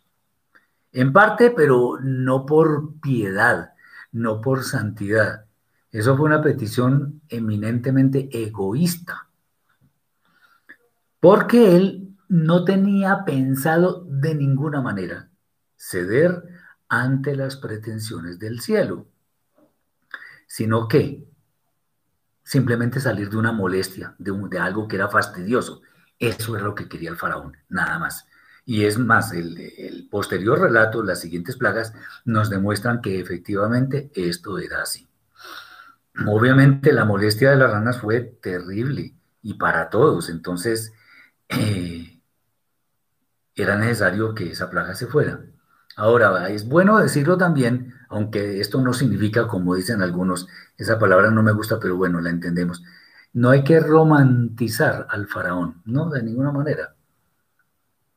en parte, pero no por piedad, no por santidad. Eso fue una petición eminentemente egoísta. Porque él no tenía pensado de ninguna manera ceder ante las pretensiones del cielo, sino que simplemente salir de una molestia, de, algo que era fastidioso. Eso es lo que quería el faraón, nada más. Y es más, el, posterior relato, las siguientes plagas, nos demuestran que efectivamente esto era así. Obviamente la molestia de las ranas fue terrible y para todos. Entonces, eh, era necesario que esa plaga se fuera. Ahora, es bueno decirlo también, aunque esto no significa, como dicen algunos, esa palabra no me gusta, pero bueno, la entendemos. No hay que romantizar al faraón, no, de ninguna manera.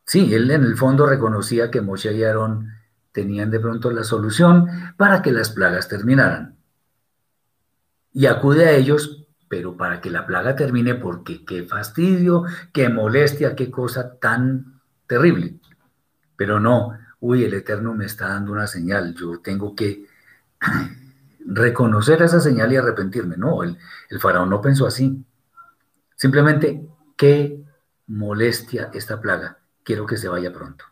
Sí, él en el fondo reconocía que Moshe y Aarón tenían de pronto la solución para que las plagas terminaran. Y acude a ellos, pero para que la plaga termine, porque qué fastidio, qué molestia, qué cosa tan terrible. Pero no, uy, el Eterno me está dando una señal, yo tengo que reconocer esa señal y arrepentirme. No, el, faraón no pensó así. Simplemente, qué molestia esta plaga, quiero que se vaya pronto.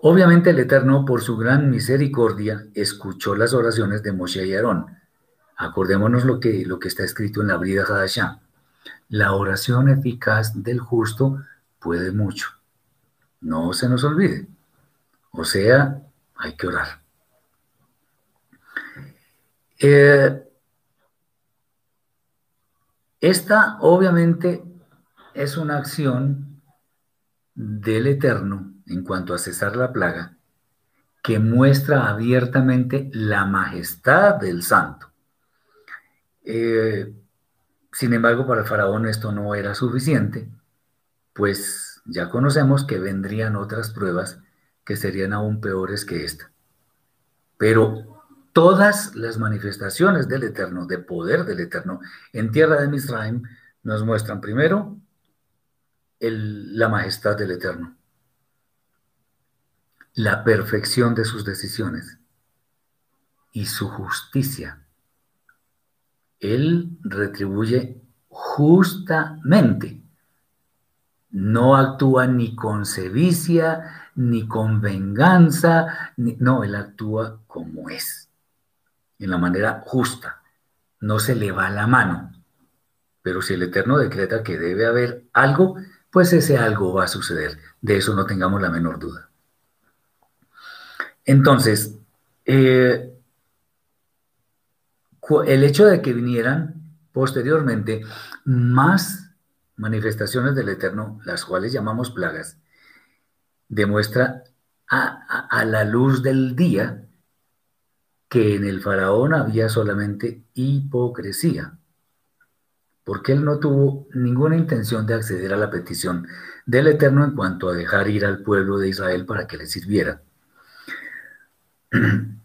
Obviamente el Eterno, por su gran misericordia, escuchó las oraciones de Moshe y Aarón. Acordémonos lo que, lo que está escrito en la Brida Hadashah. La oración eficaz del justo puede mucho. No se nos olvide. O sea, hay que orar. Eh, esta obviamente es una acción del Eterno en cuanto a cesar la plaga que muestra abiertamente la majestad del santo. Eh, sin embargo, para el faraón esto no era suficiente pues ya conocemos que vendrían otras pruebas que serían aún peores que esta. Pero todas las manifestaciones del Eterno, de poder del Eterno, en tierra de Misraim, nos muestran primero la majestad del Eterno, la perfección de sus decisiones y su justicia. Él retribuye justamente no actúa ni con sevicia, ni con venganza, no, él actúa como es, en la manera justa, no se le va la mano. Pero si el Eterno decreta que debe haber algo, pues ese algo va a suceder. De eso no tengamos la menor duda. Entonces, eh, el hecho de que vinieran posteriormente más manifestaciones del Eterno, las cuales llamamos plagas, demuestra a, la luz del día que en el faraón había solamente hipocresía, porque él no tuvo ninguna intención de acceder a la petición del Eterno en cuanto a dejar ir al pueblo de Israel para que le sirviera.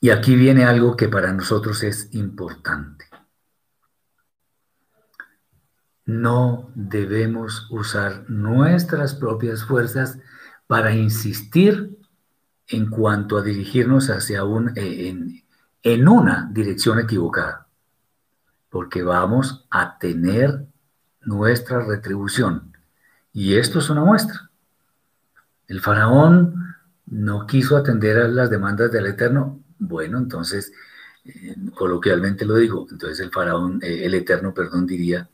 Y aquí viene algo que para nosotros es importante. No debemos usar nuestras propias fuerzas para insistir en cuanto a dirigirnos hacia un, eh, en, una dirección equivocada, porque vamos a tener nuestra retribución. Y esto es una muestra. El faraón no quiso atender a las demandas del Eterno. Bueno, entonces, eh, coloquialmente lo digo, entonces el faraón, eh, el Eterno, perdón, diría,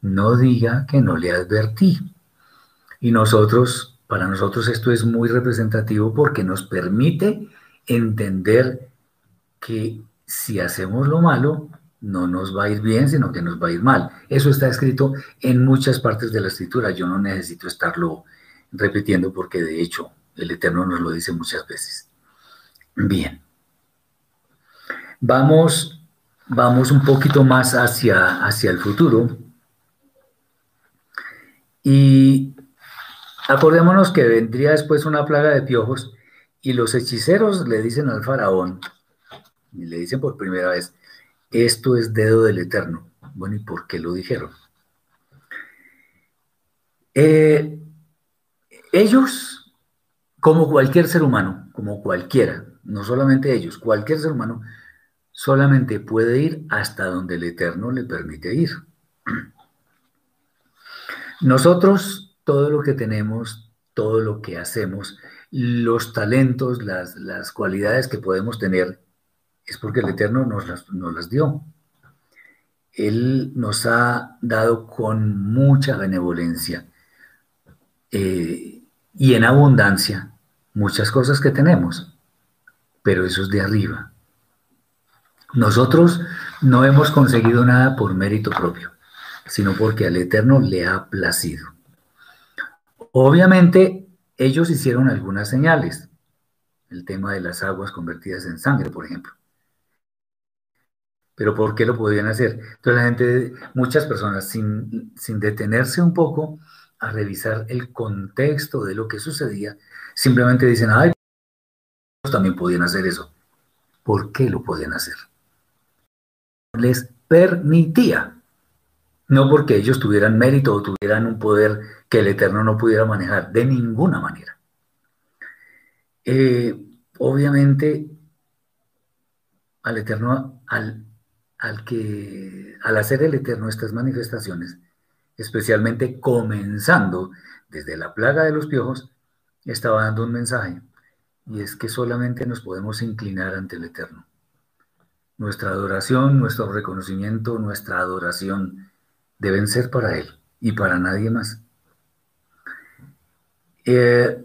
no diga que no le advertí. Y nosotros, para nosotros esto es muy representativo porque nos permite entender que si hacemos lo malo, no nos va a ir bien, sino que nos va a ir mal. Eso está escrito en muchas partes de la escritura. Yo no necesito estarlo repitiendo porque de hecho el Eterno nos lo dice muchas veces. Bien. Vamos, vamos un poquito más hacia, hacia el futuro. Y acordémonos que vendría después una plaga de piojos y los hechiceros le dicen al faraón, y le dicen por primera vez, esto es dedo del Eterno. Bueno, ¿y por qué lo dijeron? Eh, ellos, como cualquier ser humano, como cualquiera, no solamente ellos, cualquier ser humano, solamente puede ir hasta donde el Eterno le permite ir. Nosotros, todo lo que tenemos, todo lo que hacemos, los talentos, las, cualidades que podemos tener, es porque el Eterno nos las, dio. Él nos ha dado con mucha benevolencia eh, y en abundancia muchas cosas que tenemos, pero eso es de arriba. Nosotros no hemos conseguido nada por mérito propio sino porque al Eterno le ha placido. Obviamente, ellos hicieron algunas señales. El tema de las aguas convertidas en sangre, por ejemplo. Pero ¿por qué lo podían hacer? Entonces la gente, muchas personas, sin, sin detenerse un poco a revisar el contexto de lo que sucedía, simplemente dicen, ay, también podían hacer eso. ¿Por qué lo podían hacer? Les permitía no porque ellos tuvieran mérito o tuvieran un poder que el Eterno no pudiera manejar, de ninguna manera. Eh, obviamente, al Eterno, al, al, que, al hacer el Eterno estas manifestaciones, especialmente comenzando desde la plaga de los piojos, estaba dando un mensaje, y es que solamente nos podemos inclinar ante el Eterno. Nuestra adoración, nuestro reconocimiento, nuestra adoración deben ser para Él y para nadie más. Eh,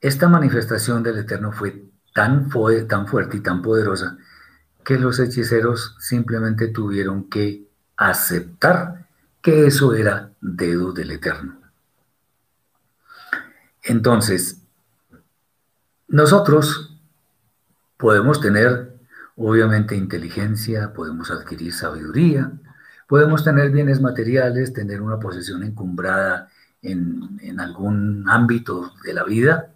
esta manifestación del Eterno fue tan, fue tan fuerte y tan poderosa que los hechiceros simplemente tuvieron que aceptar que eso era dedo del Eterno. Entonces, nosotros podemos tener, obviamente, inteligencia, podemos adquirir sabiduría, Podemos tener bienes materiales, tener una posesión encumbrada en, algún ámbito de la vida,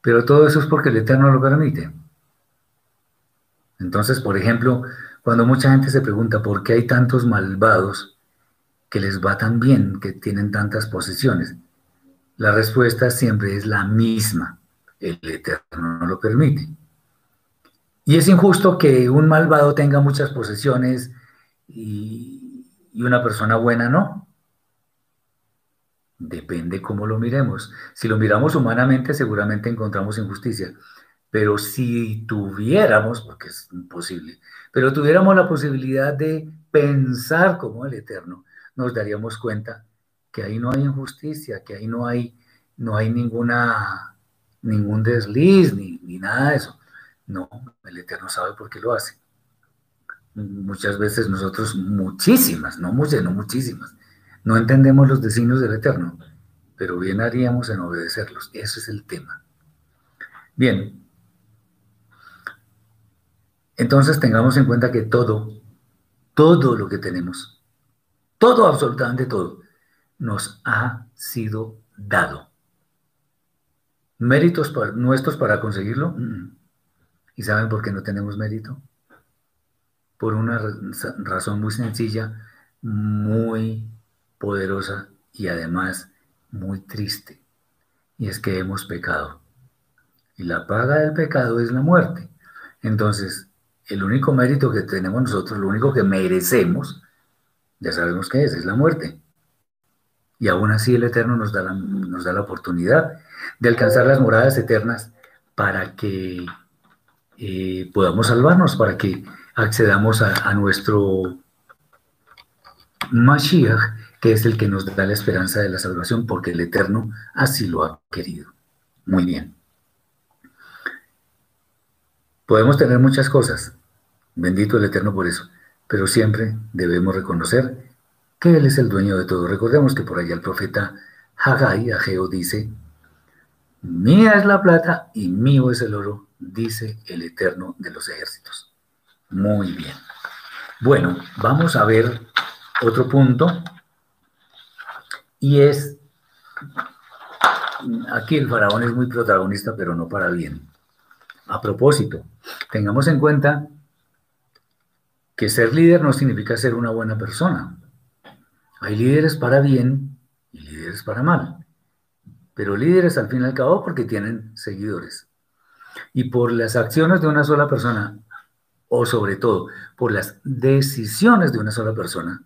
pero todo eso es porque el Eterno lo permite. Entonces, por ejemplo, cuando mucha gente se pregunta por qué hay tantos malvados que les va tan bien, que tienen tantas posesiones, la respuesta siempre es la misma. El Eterno no lo permite. Y es injusto que un malvado tenga muchas posesiones y, una persona buena no. Depende cómo lo miremos. Si lo miramos humanamente, seguramente encontramos injusticia. Pero si tuviéramos, porque es imposible, pero tuviéramos la posibilidad de pensar como el Eterno, nos daríamos cuenta que ahí no hay injusticia, que ahí no hay, no hay ninguna, ningún desliz, ni, ni nada de eso. No, el Eterno sabe por qué lo hace. Muchas veces nosotros, muchísimas, no muchas, no muchísimas, no entendemos los designios del Eterno, pero bien haríamos en obedecerlos. Ese es el tema. Bien. Entonces tengamos en cuenta que todo, todo lo que tenemos, todo, absolutamente todo, nos ha sido dado. ¿Méritos nuestros para conseguirlo? ¿Y saben por qué no tenemos mérito? Por una razón muy sencilla, muy poderosa y además muy triste. Y es que hemos pecado. Y la paga del pecado es la muerte. Entonces, el único mérito que tenemos nosotros, lo único que merecemos, ya sabemos qué es, es la muerte. Y aún así el Eterno nos da la, nos da la oportunidad de alcanzar las moradas eternas para que eh, podamos salvarnos, para que accedamos a, nuestro Mashiach, que es el que nos da la esperanza de la salvación, porque el Eterno así lo ha querido. Muy bien. Podemos tener muchas cosas, bendito el Eterno por eso, pero siempre debemos reconocer que Él es el dueño de todo. Recordemos que por allá el profeta Haggai, Ageo, dice, mía es la plata y mío es el oro, dice el Eterno de los ejércitos. Muy bien. Bueno, vamos a ver otro punto y es, aquí el faraón es muy protagonista, pero no para bien. A propósito, tengamos en cuenta que ser líder no significa ser una buena persona. Hay líderes para bien y líderes para mal. Pero líderes al fin y al cabo porque tienen seguidores. Y por las acciones de una sola persona, o sobre todo por las decisiones de una sola persona,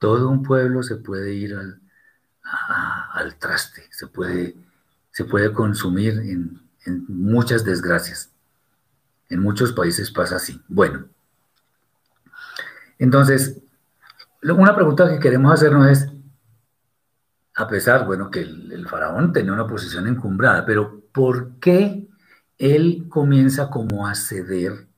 todo un pueblo se puede ir al, al traste, se puede, se puede consumir en, en muchas desgracias. En muchos países pasa así. Bueno, entonces, una pregunta que queremos hacernos es, a pesar, bueno, que el, el, faraón tenía una posición encumbrada, pero ¿por qué él comienza como a ceder,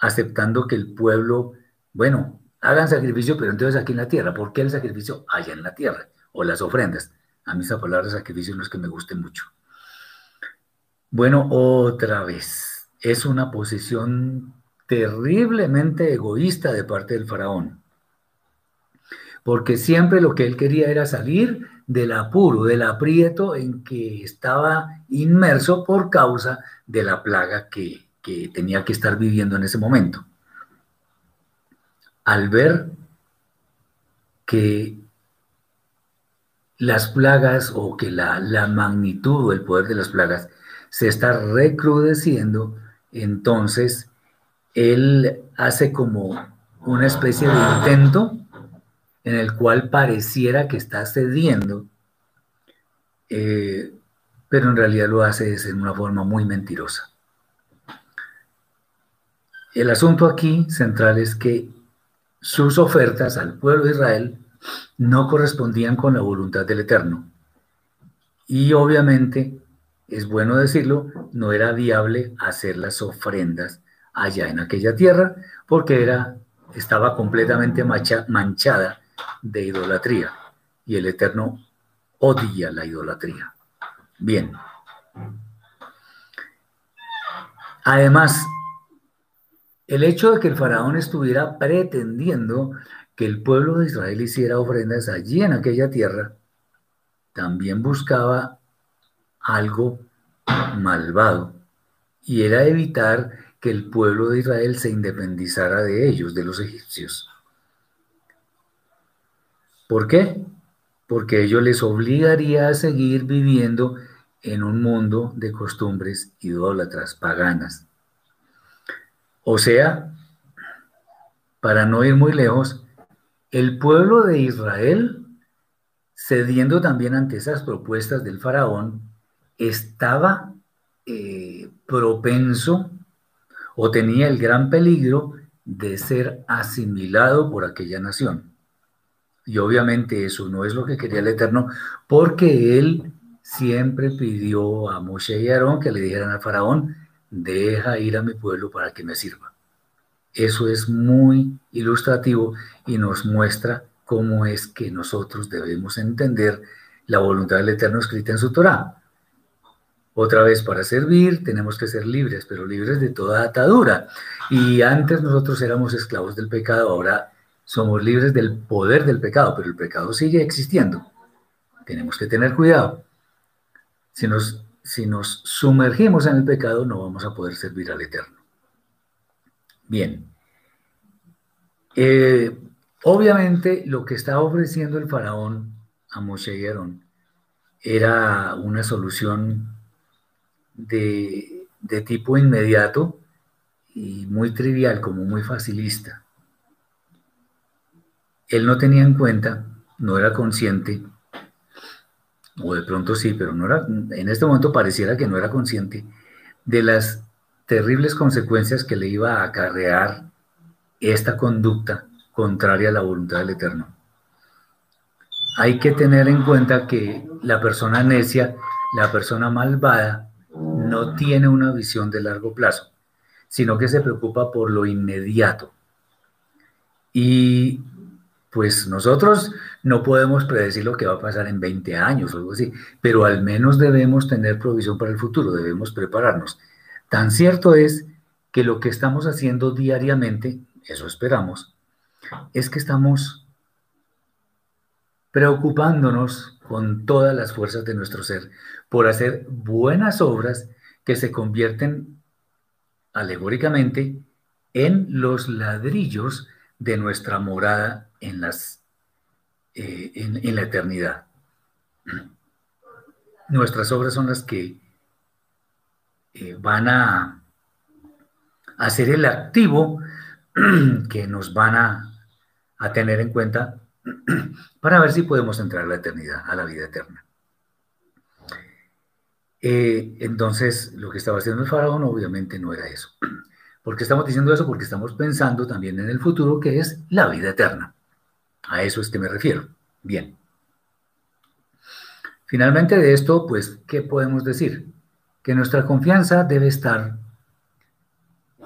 aceptando que el pueblo, bueno, hagan sacrificio, pero entonces aquí en la tierra, ¿por qué el sacrificio allá en la tierra? o las ofrendas. A mí esa palabra sacrificio no es que me guste mucho. Bueno, otra vez, es una posición terriblemente egoísta de parte del faraón, porque siempre lo que él quería era salir del apuro, del aprieto en que estaba inmerso por causa de la plaga que, que tenía que estar viviendo en ese momento. Al ver que las plagas o que la, magnitud o el poder de las plagas se está recrudeciendo, entonces él hace como una especie de intento en el cual pareciera que está cediendo, eh, pero en realidad lo hace de una forma muy mentirosa. El asunto aquí central es que sus ofertas al pueblo de Israel no correspondían con la voluntad del Eterno. Y obviamente, es bueno decirlo, no era viable hacer las ofrendas allá en aquella tierra porque era, estaba completamente manchada de idolatría y el Eterno odia la idolatría. Bien. Además, el hecho de que el faraón estuviera pretendiendo que el pueblo de Israel hiciera ofrendas allí en aquella tierra, también buscaba algo malvado, y era evitar que el pueblo de Israel se independizara de ellos, de los egipcios. ¿Por qué? Porque ello les obligaría a seguir viviendo en un mundo de costumbres idólatras, paganas. O sea, para no ir muy lejos, el pueblo de Israel cediendo también ante esas propuestas del faraón, estaba eh, propenso o tenía el gran peligro de ser asimilado por aquella nación. Y obviamente eso no es lo que quería el Eterno, porque él siempre pidió a Moshe y Aarón que le dijeran al faraón, deja ir a mi pueblo para que me sirva. Eso es muy ilustrativo y nos muestra cómo es que nosotros debemos entender la voluntad del Eterno escrita en su Torah. Otra vez, para servir tenemos que ser libres, pero libres de toda atadura. Y antes nosotros éramos esclavos del pecado, ahora somos libres del poder del pecado, pero el pecado sigue existiendo. Tenemos que tener cuidado. Si nos, si nos sumergimos en el pecado, no vamos a poder servir al Eterno. Bien. Eh, Obviamente lo que estaba ofreciendo el faraón a Moshe y Aarón era una solución de, de tipo inmediato y muy trivial, como muy facilista. Él no tenía en cuenta, no era consciente, o de pronto sí, pero no era, en este momento pareciera que no era consciente de las terribles consecuencias que le iba a acarrear esta conducta contraria a la voluntad del Eterno. Hay que tener en cuenta que la persona necia, la persona malvada, no tiene una visión de largo plazo, sino que se preocupa por lo inmediato. Y pues nosotros no podemos predecir lo que va a pasar en 20 años o algo así, pero al menos debemos tener provisión para el futuro, debemos prepararnos. Tan cierto es que lo que estamos haciendo diariamente, eso esperamos, es que estamos preocupándonos con todas las fuerzas de nuestro ser por hacer buenas obras que se convierten alegóricamente en los ladrillos de nuestra morada en, las, eh, en, la eternidad. Nuestras obras son las que eh, van a hacer el activo que nos van a a tener en cuenta para ver si podemos entrar a la eternidad, a la vida eterna. Eh, entonces, lo que estaba haciendo el faraón obviamente no era eso. ¿Por qué estamos diciendo eso? Porque estamos pensando también en el futuro, que es la vida eterna. A eso es que me refiero. Bien. Finalmente de esto, pues, ¿qué podemos decir? Que nuestra confianza debe estar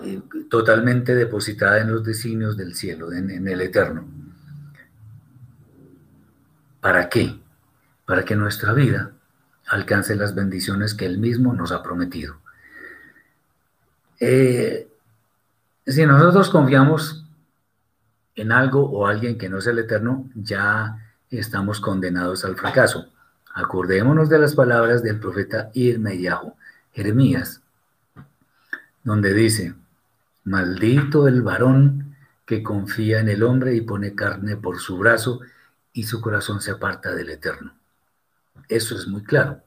eh, totalmente depositada en los designios del cielo, en, el eterno. ¿Para qué? Para que nuestra vida alcance las bendiciones que Él mismo nos ha prometido. Eh, si nosotros confiamos en algo o alguien que no es el eterno, ya estamos condenados al fracaso. Acordémonos de las palabras del profeta Irmeyahu, Jeremías, donde dice, Maldito el varón que confía en el hombre y pone carne por su brazo y su corazón se aparta del eterno. Eso es muy claro.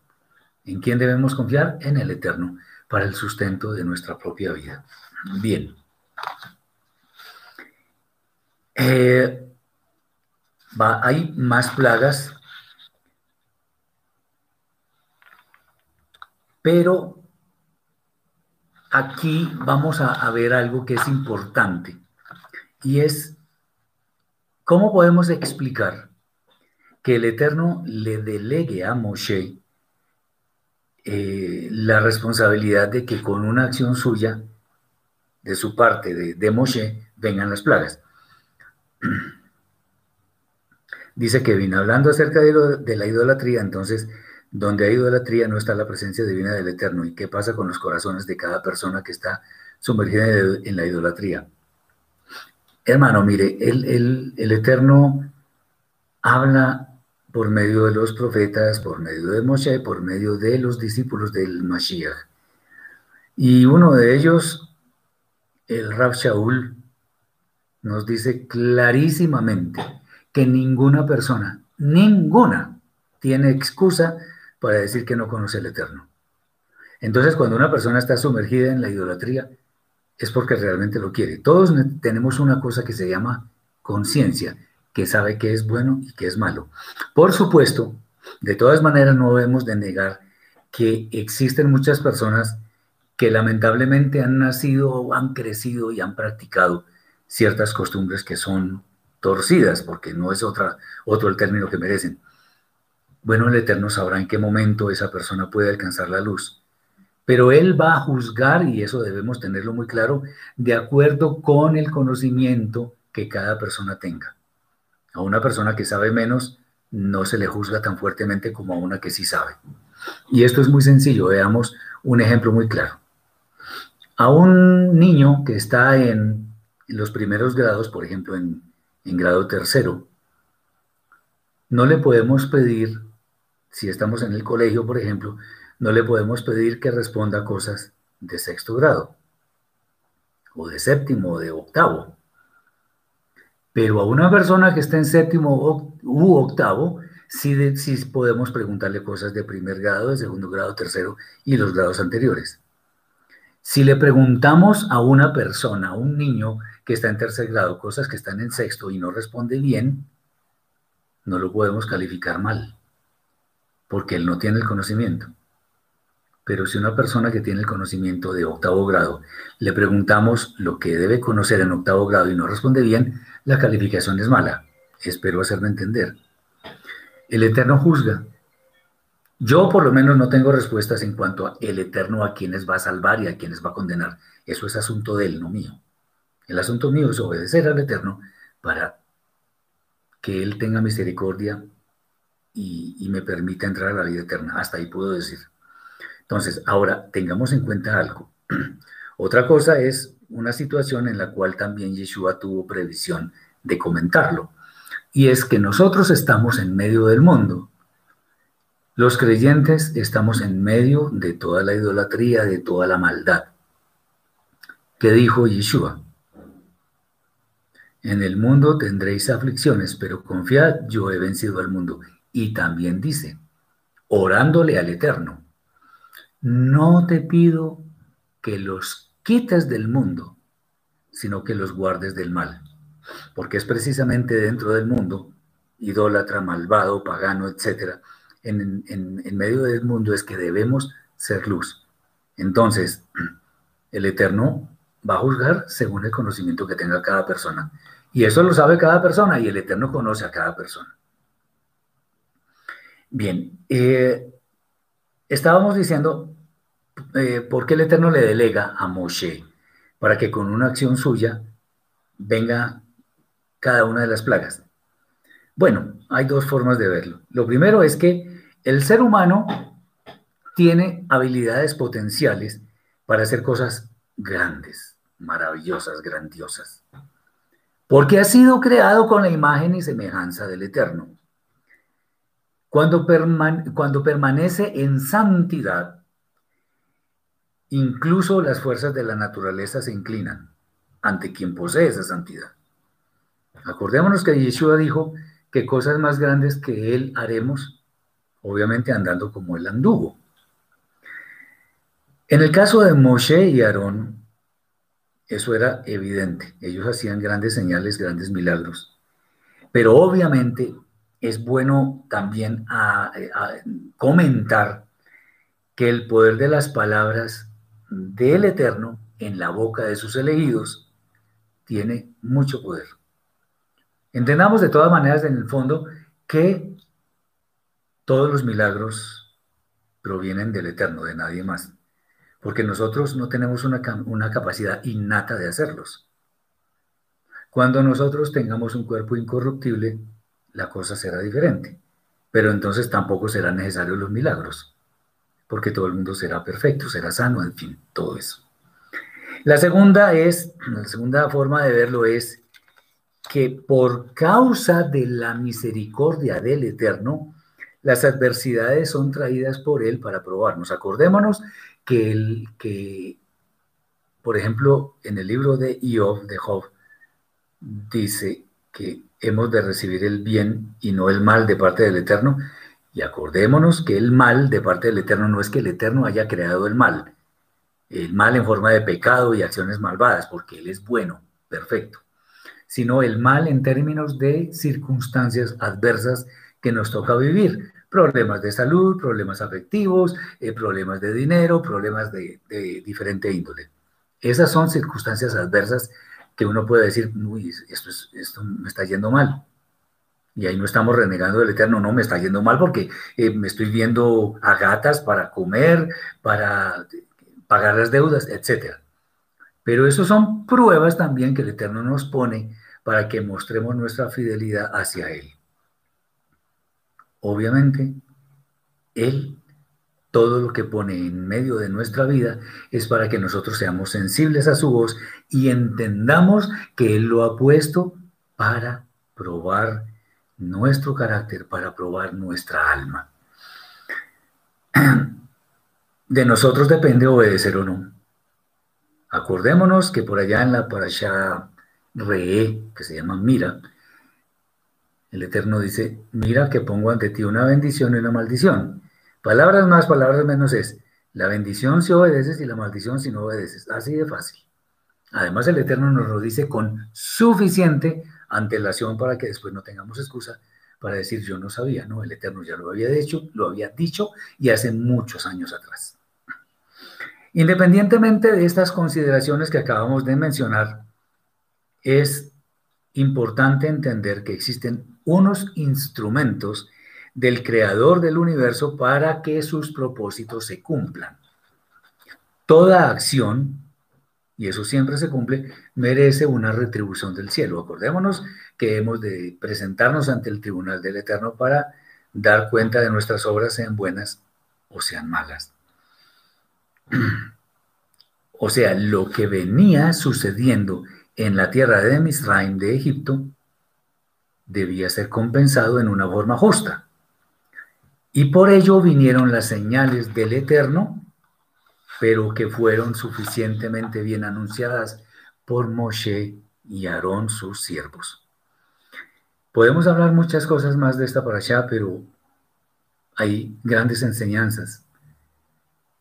¿En quién debemos confiar? En el eterno, para el sustento de nuestra propia vida. Bien. Eh, hay más plagas, pero aquí vamos a, ver algo que es importante y es cómo podemos explicar que el Eterno le delegue a Moshe eh, la responsabilidad de que con una acción suya, de su parte, de, de Moshe, vengan las plagas. Dice que vino hablando acerca de, la idolatría, entonces donde hay idolatría no está la presencia divina del Eterno. ¿Y qué pasa con los corazones de cada persona que está sumergida en la idolatría? Hermano, mire, el, el Eterno habla por medio de los profetas, por medio de Moshe, por medio de los discípulos del Mashiach. Y uno de ellos, el Rab Shaul, nos dice clarísimamente que ninguna persona, ninguna, tiene excusa para decir que no conoce el Eterno. Entonces, cuando una persona está sumergida en la idolatría, es porque realmente lo quiere. Todos tenemos una cosa que se llama conciencia, que sabe que es bueno y que es malo. Por supuesto, de todas maneras no debemos de negar que existen muchas personas que lamentablemente han nacido, han crecido y han practicado ciertas costumbres que son torcidas, porque no es otra, otro el término que merecen. Bueno, el Eterno sabrá en qué momento esa persona puede alcanzar la luz. Pero Él va a juzgar, y eso debemos tenerlo muy claro, de acuerdo con el conocimiento que cada persona tenga. A una persona que sabe menos no se le juzga tan fuertemente como a una que sí sabe. Y esto es muy sencillo, veamos un ejemplo muy claro. A un niño que está en los primeros grados, por ejemplo en, grado tercero, no le podemos pedir, si estamos en el colegio, por ejemplo, no le podemos pedir que responda cosas de sexto grado, o de séptimo, o de octavo. Pero a una persona que está en séptimo u octavo, sí, podemos preguntarle cosas de primer grado, de segundo grado, tercero y los grados anteriores. Si le preguntamos a una persona, a un niño que está en tercer grado, cosas que están en sexto y no responde bien, no lo podemos calificar mal, porque él no tiene el conocimiento. Pero si una persona que tiene el conocimiento de octavo grado le preguntamos lo que debe conocer en octavo grado y no responde bien, la calificación es mala. Espero hacerme entender. El Eterno juzga. Yo por lo menos no tengo respuestas en cuanto a el Eterno a quienes va a salvar y a quienes va a condenar. Eso es asunto de él, no mío. El asunto mío es obedecer al Eterno para que Él tenga misericordia y, y me permita entrar a la vida eterna. Hasta ahí puedo decir. Entonces, ahora tengamos en cuenta algo. Otra cosa es una situación en la cual también Yeshua tuvo previsión de comentarlo. Y es que nosotros estamos en medio del mundo. Los creyentes estamos en medio de toda la idolatría, de toda la maldad. ¿Qué dijo Yeshua? En el mundo tendréis aflicciones, pero confiad, yo he vencido al mundo. Y también dice, orándole al Eterno, no te pido que los quites del mundo, sino que los guardes del mal. Porque es precisamente dentro del mundo, idólatra, malvado, pagano, etc., en, en medio del mundo es que debemos ser luz. Entonces, el Eterno va a juzgar según el conocimiento que tenga cada persona. Y eso lo sabe cada persona y el Eterno conoce a cada persona. Bien, eh, estábamos diciendo eh, por qué el Eterno le delega a Moshe para que con una acción suya venga cada una de las plagas. Bueno, hay dos formas de verlo. Lo primero es que el ser humano tiene habilidades potenciales para hacer cosas grandes, maravillosas, grandiosas, porque ha sido creado con la imagen y semejanza del Eterno. Cuando, permanece en santidad, incluso las fuerzas de la naturaleza se inclinan ante quien posee esa santidad. Acordémonos que Yeshua dijo que cosas más grandes que Él haremos, obviamente andando como Él anduvo. En el caso de Moshe y Aarón, eso era evidente. Ellos hacían grandes señales, grandes milagros. Pero obviamente es bueno también a, comentar que el poder de las palabras del Eterno en la boca de sus elegidos tiene mucho poder. Entendamos de todas maneras en el fondo que todos los milagros provienen del Eterno, de nadie más, porque nosotros no tenemos una, una capacidad innata de hacerlos. Cuando nosotros tengamos un cuerpo incorruptible, la cosa será diferente. Pero entonces tampoco serán necesarios los milagros, porque todo el mundo será perfecto, será sano, en fin, todo eso. La segunda es, la segunda forma de verlo es que por causa de la misericordia del Eterno, las adversidades son traídas por Él para probarnos. Acordémonos que, el, que por ejemplo, en el libro de Job, de Job, dice que hemos de recibir el bien y no el mal de parte del Eterno. Y acordémonos que el mal de parte del Eterno no es que el Eterno haya creado el mal, el mal en forma de pecado y acciones malvadas, porque Él es bueno, perfecto, sino el mal en términos de circunstancias adversas que nos toca vivir. Problemas de salud, problemas afectivos, eh, problemas de dinero, problemas de, diferente índole. Esas son circunstancias adversas que uno puede decir, uy, esto, me está yendo mal. Y ahí no estamos renegando del Eterno, no, me está yendo mal porque eh, me estoy viendo a gatas para comer, para pagar las deudas, etc. Pero eso son pruebas también que el Eterno nos pone para que mostremos nuestra fidelidad hacia Él. Obviamente, Él, todo lo que pone en medio de nuestra vida es para que nosotros seamos sensibles a su voz y entendamos que Él lo ha puesto para probar nuestro carácter para probar nuestra alma. De nosotros depende obedecer o no. Acordémonos que por allá en la parasha Re, que se llama Mira, el Eterno dice, mira que pongo ante ti una bendición y una maldición. Palabras más, palabras menos es, la bendición si obedeces y la maldición si no obedeces. Así de fácil. Además el Eterno nos lo dice con suficiente antelación para que después no tengamos excusa para decir yo no sabía, no, el Eterno ya lo había dicho, lo había dicho y hace muchos años atrás. Independientemente de estas consideraciones que acabamos de mencionar, es importante entender que existen unos instrumentos del creador del universo para que sus propósitos se cumplan. Toda acción y eso siempre se cumple, merece una retribución del cielo. Acordémonos que hemos de presentarnos ante el tribunal del Eterno para dar cuenta de nuestras obras, sean buenas o sean malas. O sea, lo que venía sucediendo en la tierra de Misraim, de Egipto, debía ser compensado en una forma justa. Y por ello vinieron las señales del Eterno pero que fueron suficientemente bien anunciadas por Moshe y Aarón, sus siervos. Podemos hablar muchas cosas más de esta allá, pero hay grandes enseñanzas.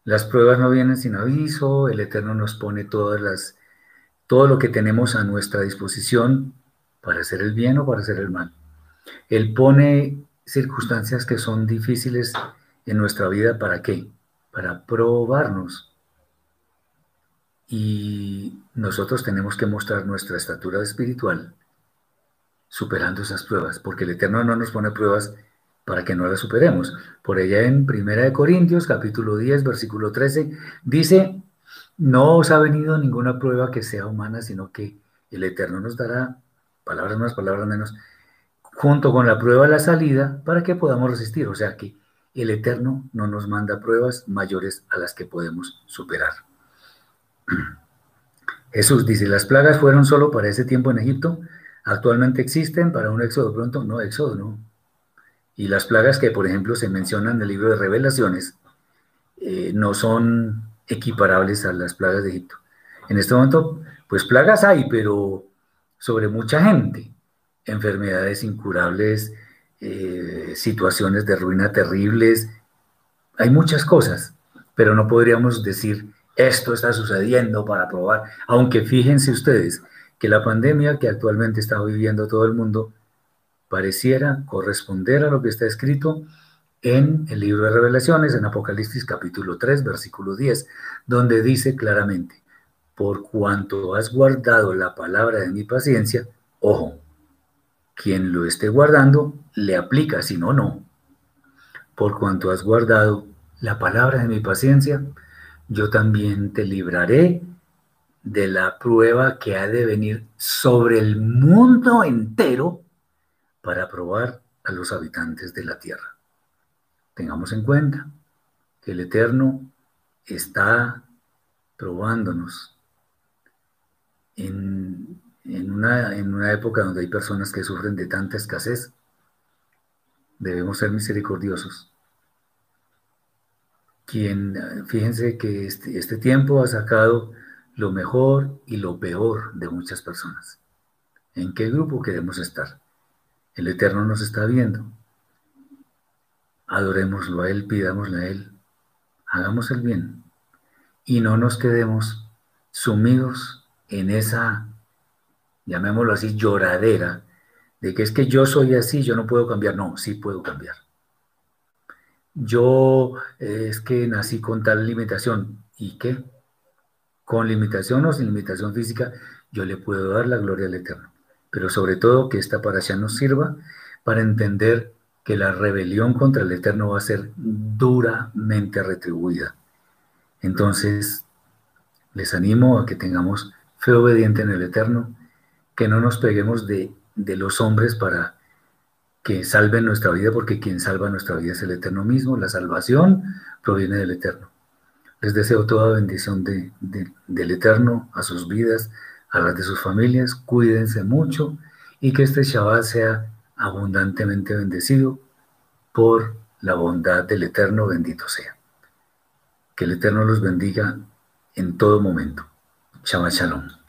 Las pruebas no vienen sin aviso, el Eterno nos pone todas las, todo lo que tenemos a nuestra disposición para hacer el bien o para hacer el mal. Él pone circunstancias que son difíciles en nuestra vida, ¿para qué? para probarnos. Y nosotros tenemos que mostrar nuestra estatura espiritual superando esas pruebas, porque el Eterno no nos pone pruebas para que no las superemos. Por ella en Primera de Corintios, capítulo 10, versículo 13, dice, no os ha venido ninguna prueba que sea humana, sino que el Eterno nos dará, palabras más, palabras menos, junto con la prueba la salida para que podamos resistir. O sea que el Eterno no nos manda pruebas mayores a las que podemos superar. Jesús dice, las plagas fueron solo para ese tiempo en Egipto, actualmente existen para un éxodo pronto, no, éxodo no. Y las plagas que, por ejemplo, se mencionan en el libro de revelaciones, eh, no son equiparables a las plagas de Egipto. En este momento, pues plagas hay, pero sobre mucha gente, enfermedades incurables, eh, situaciones de ruina terribles. Hay muchas cosas, pero no podríamos decir esto está sucediendo para probar, aunque fíjense ustedes que la pandemia que actualmente está viviendo todo el mundo pareciera corresponder a lo que está escrito en el libro de revelaciones, en Apocalipsis capítulo 3, versículo 10, donde dice claramente, por cuanto has guardado la palabra de mi paciencia, ojo, quien lo esté guardando le aplica, si no, no. Por cuanto has guardado la palabra de mi paciencia, yo también te libraré de la prueba que ha de venir sobre el mundo entero para probar a los habitantes de la tierra. Tengamos en cuenta que el Eterno está probándonos en una, en una época donde hay personas que sufren de tanta escasez, debemos ser misericordiosos. Quien, fíjense que este, este tiempo ha sacado lo mejor y lo peor de muchas personas. ¿En qué grupo queremos estar? El Eterno nos está viendo. Adorémoslo a Él, pidámosle a Él, hagamos el bien y no nos quedemos sumidos en esa llamémoslo así, lloradera, de que es que yo soy así, yo no puedo cambiar. No, sí puedo cambiar. Yo eh, es que nací con tal limitación. ¿Y qué? Con limitación o sin limitación física, yo le puedo dar la gloria al Eterno. Pero sobre todo que esta parasha nos sirva para entender que la rebelión contra el Eterno va a ser duramente retribuida. Entonces, les animo a que tengamos fe obediente en el Eterno, que no nos peguemos de, de los hombres para que salven nuestra vida, porque quien salva nuestra vida es el Eterno mismo. La salvación proviene del Eterno. Les deseo toda bendición de, del Eterno a sus vidas, a las de sus familias. Cuídense mucho y que este Shabbat sea abundantemente bendecido por la bondad del Eterno, bendito sea. Que el Eterno los bendiga en todo momento. Shabbat Shalom.